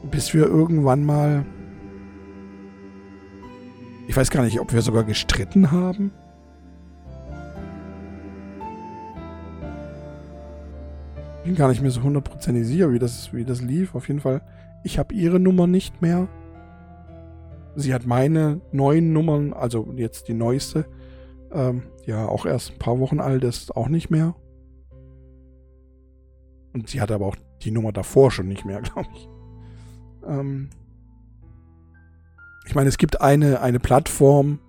Bis wir irgendwann mal ich weiß gar nicht, ob wir sogar gestritten haben. Bin gar nicht mehr so hundertprozentig sicher, wie das, wie das lief. Auf jeden Fall, ich habe ihre Nummer nicht mehr. Sie hat meine neuen Nummern, also jetzt die neueste, ähm, ja, auch erst ein paar Wochen alt ist, auch nicht mehr. Und sie hatte aber auch die Nummer davor schon nicht mehr, glaube ich. Ähm ich meine, es gibt eine, eine Plattform,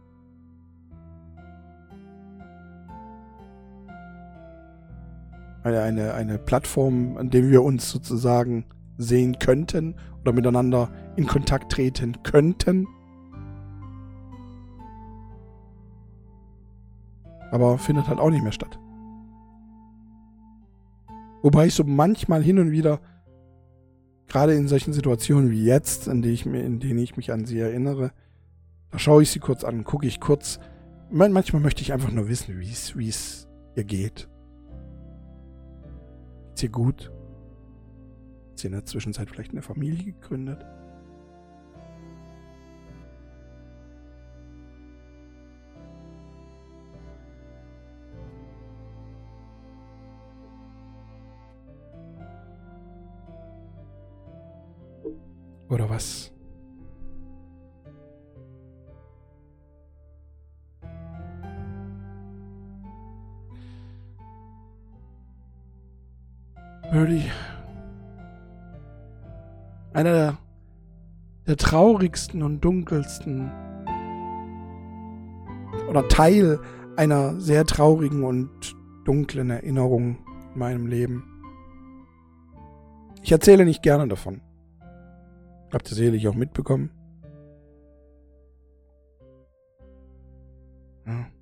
eine, eine, eine Plattform, an der wir uns sozusagen sehen könnten oder miteinander in Kontakt treten könnten. Aber findet halt auch nicht mehr statt. Wobei ich so manchmal hin und wieder, gerade in solchen Situationen wie jetzt, in, die ich, in denen ich mich an sie erinnere, da schaue ich sie kurz an, gucke ich kurz. Manchmal möchte ich einfach nur wissen, wie es ihr geht. Geht's ihr gut? Hat sie in der Zwischenzeit vielleicht eine Familie gegründet? Oder was? Birdie. Einer der, der traurigsten und dunkelsten oder Teil einer sehr traurigen und dunklen Erinnerung in meinem Leben. Ich erzähle nicht gerne davon. Habt ihr sicherlich auch mitbekommen. Ja.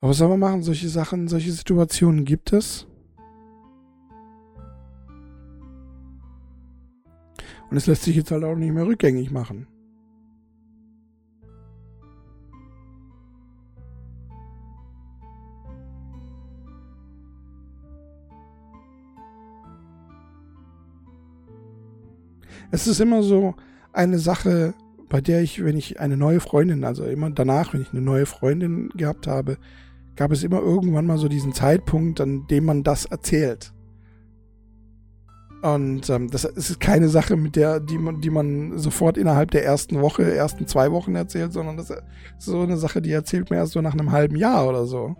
Aber was soll man machen? Solche Sachen, solche Situationen gibt es. Und es lässt sich jetzt halt auch nicht mehr rückgängig machen. Es ist immer so eine Sache, bei der ich, wenn ich eine neue Freundin, also immer danach, wenn ich eine neue Freundin gehabt habe, gab es immer irgendwann mal so diesen Zeitpunkt, an dem man das erzählt. Und ähm, das ist keine Sache, mit der, die man, die man sofort innerhalb der ersten Woche, ersten zwei Wochen erzählt, sondern das ist so eine Sache, die erzählt man erst so nach einem halben Jahr oder so.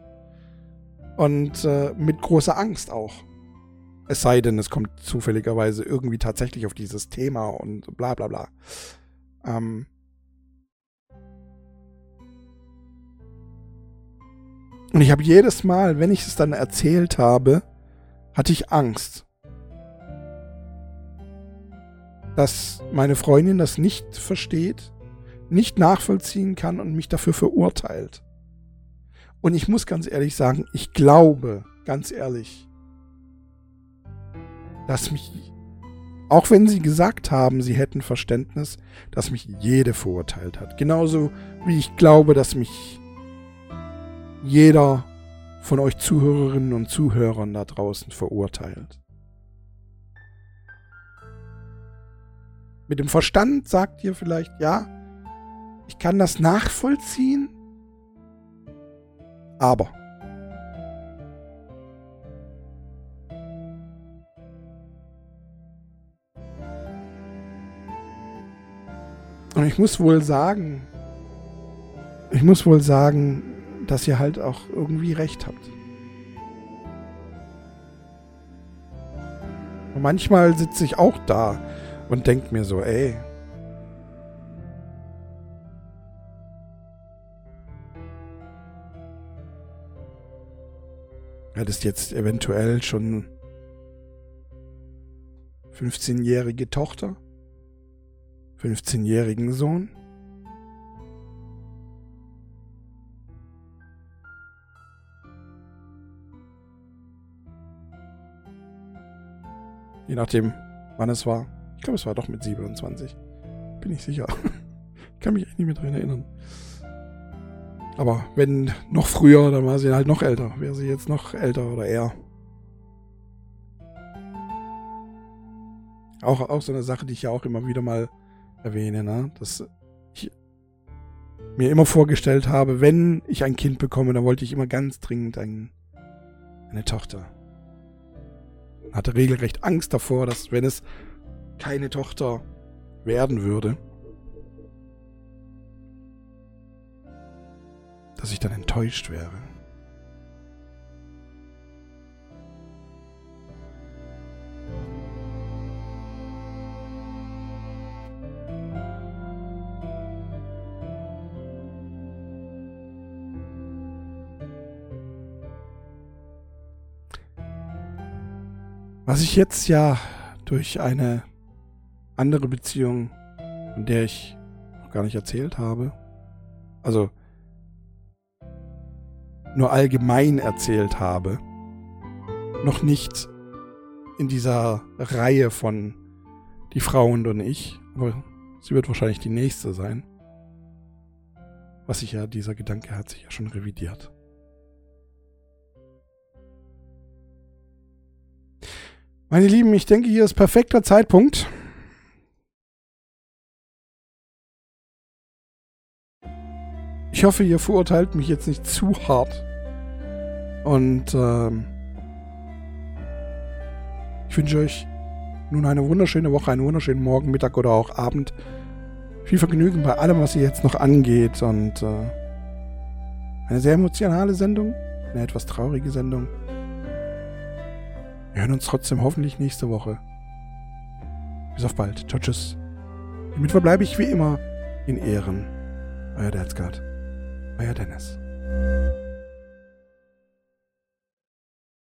Und äh, mit großer Angst auch. Es sei denn, es kommt zufälligerweise irgendwie tatsächlich auf dieses Thema und bla bla bla. Ähm, und ich habe jedes Mal, wenn ich es dann erzählt habe, hatte ich Angst, dass meine Freundin das nicht versteht, nicht nachvollziehen kann und mich dafür verurteilt. Und ich muss ganz ehrlich sagen, ich glaube, ganz ehrlich, dass mich, auch wenn sie gesagt haben, sie hätten Verständnis, dass mich jede verurteilt hat. Genauso wie ich glaube, dass mich jeder von euch Zuhörerinnen und Zuhörern da draußen verurteilt. Mit dem Verstand sagt ihr vielleicht, ja, ich kann das nachvollziehen, aber Und ich muss wohl sagen, ich muss wohl sagen, dass ihr halt auch irgendwie recht habt. Und manchmal sitze ich auch da und denke mir so, ey, hättest jetzt eventuell schon 15-jährige Tochter, 15-jährigen Sohn. Nachdem, wann es war. Ich glaube, es war doch mit 27. Bin ich sicher. ich kann mich echt nicht mehr dran erinnern. Aber wenn noch früher, dann war sie halt noch älter. Wäre sie jetzt noch älter oder eher. Auch, auch so eine Sache, die ich ja auch immer wieder mal erwähne, ne? dass ich mir immer vorgestellt habe, wenn ich ein Kind bekomme, dann wollte ich immer ganz dringend ein, eine Tochter. Hatte regelrecht Angst davor, dass wenn es keine Tochter werden würde, dass ich dann enttäuscht wäre. Was ich jetzt ja durch eine andere Beziehung, von der ich noch gar nicht erzählt habe, also nur allgemein erzählt habe. Noch nicht in dieser Reihe von Die Frau und ich, aber sie wird wahrscheinlich die nächste sein. Was sich ja, dieser Gedanke hat sich ja schon revidiert. Meine Lieben, ich denke, hier ist perfekter Zeitpunkt. Ich hoffe, ihr verurteilt mich jetzt nicht zu hart. Und ähm, ich wünsche euch nun eine wunderschöne Woche, einen wunderschönen Morgen, Mittag oder auch Abend. Viel Vergnügen bei allem, was ihr jetzt noch angeht. Und äh, eine sehr emotionale Sendung, eine etwas traurige Sendung. Wir hören uns trotzdem hoffentlich nächste Woche. Bis auf bald. Ciao, tschüss. Damit verbleibe ich wie immer in Ehren. Euer Derzgard. Euer Dennis.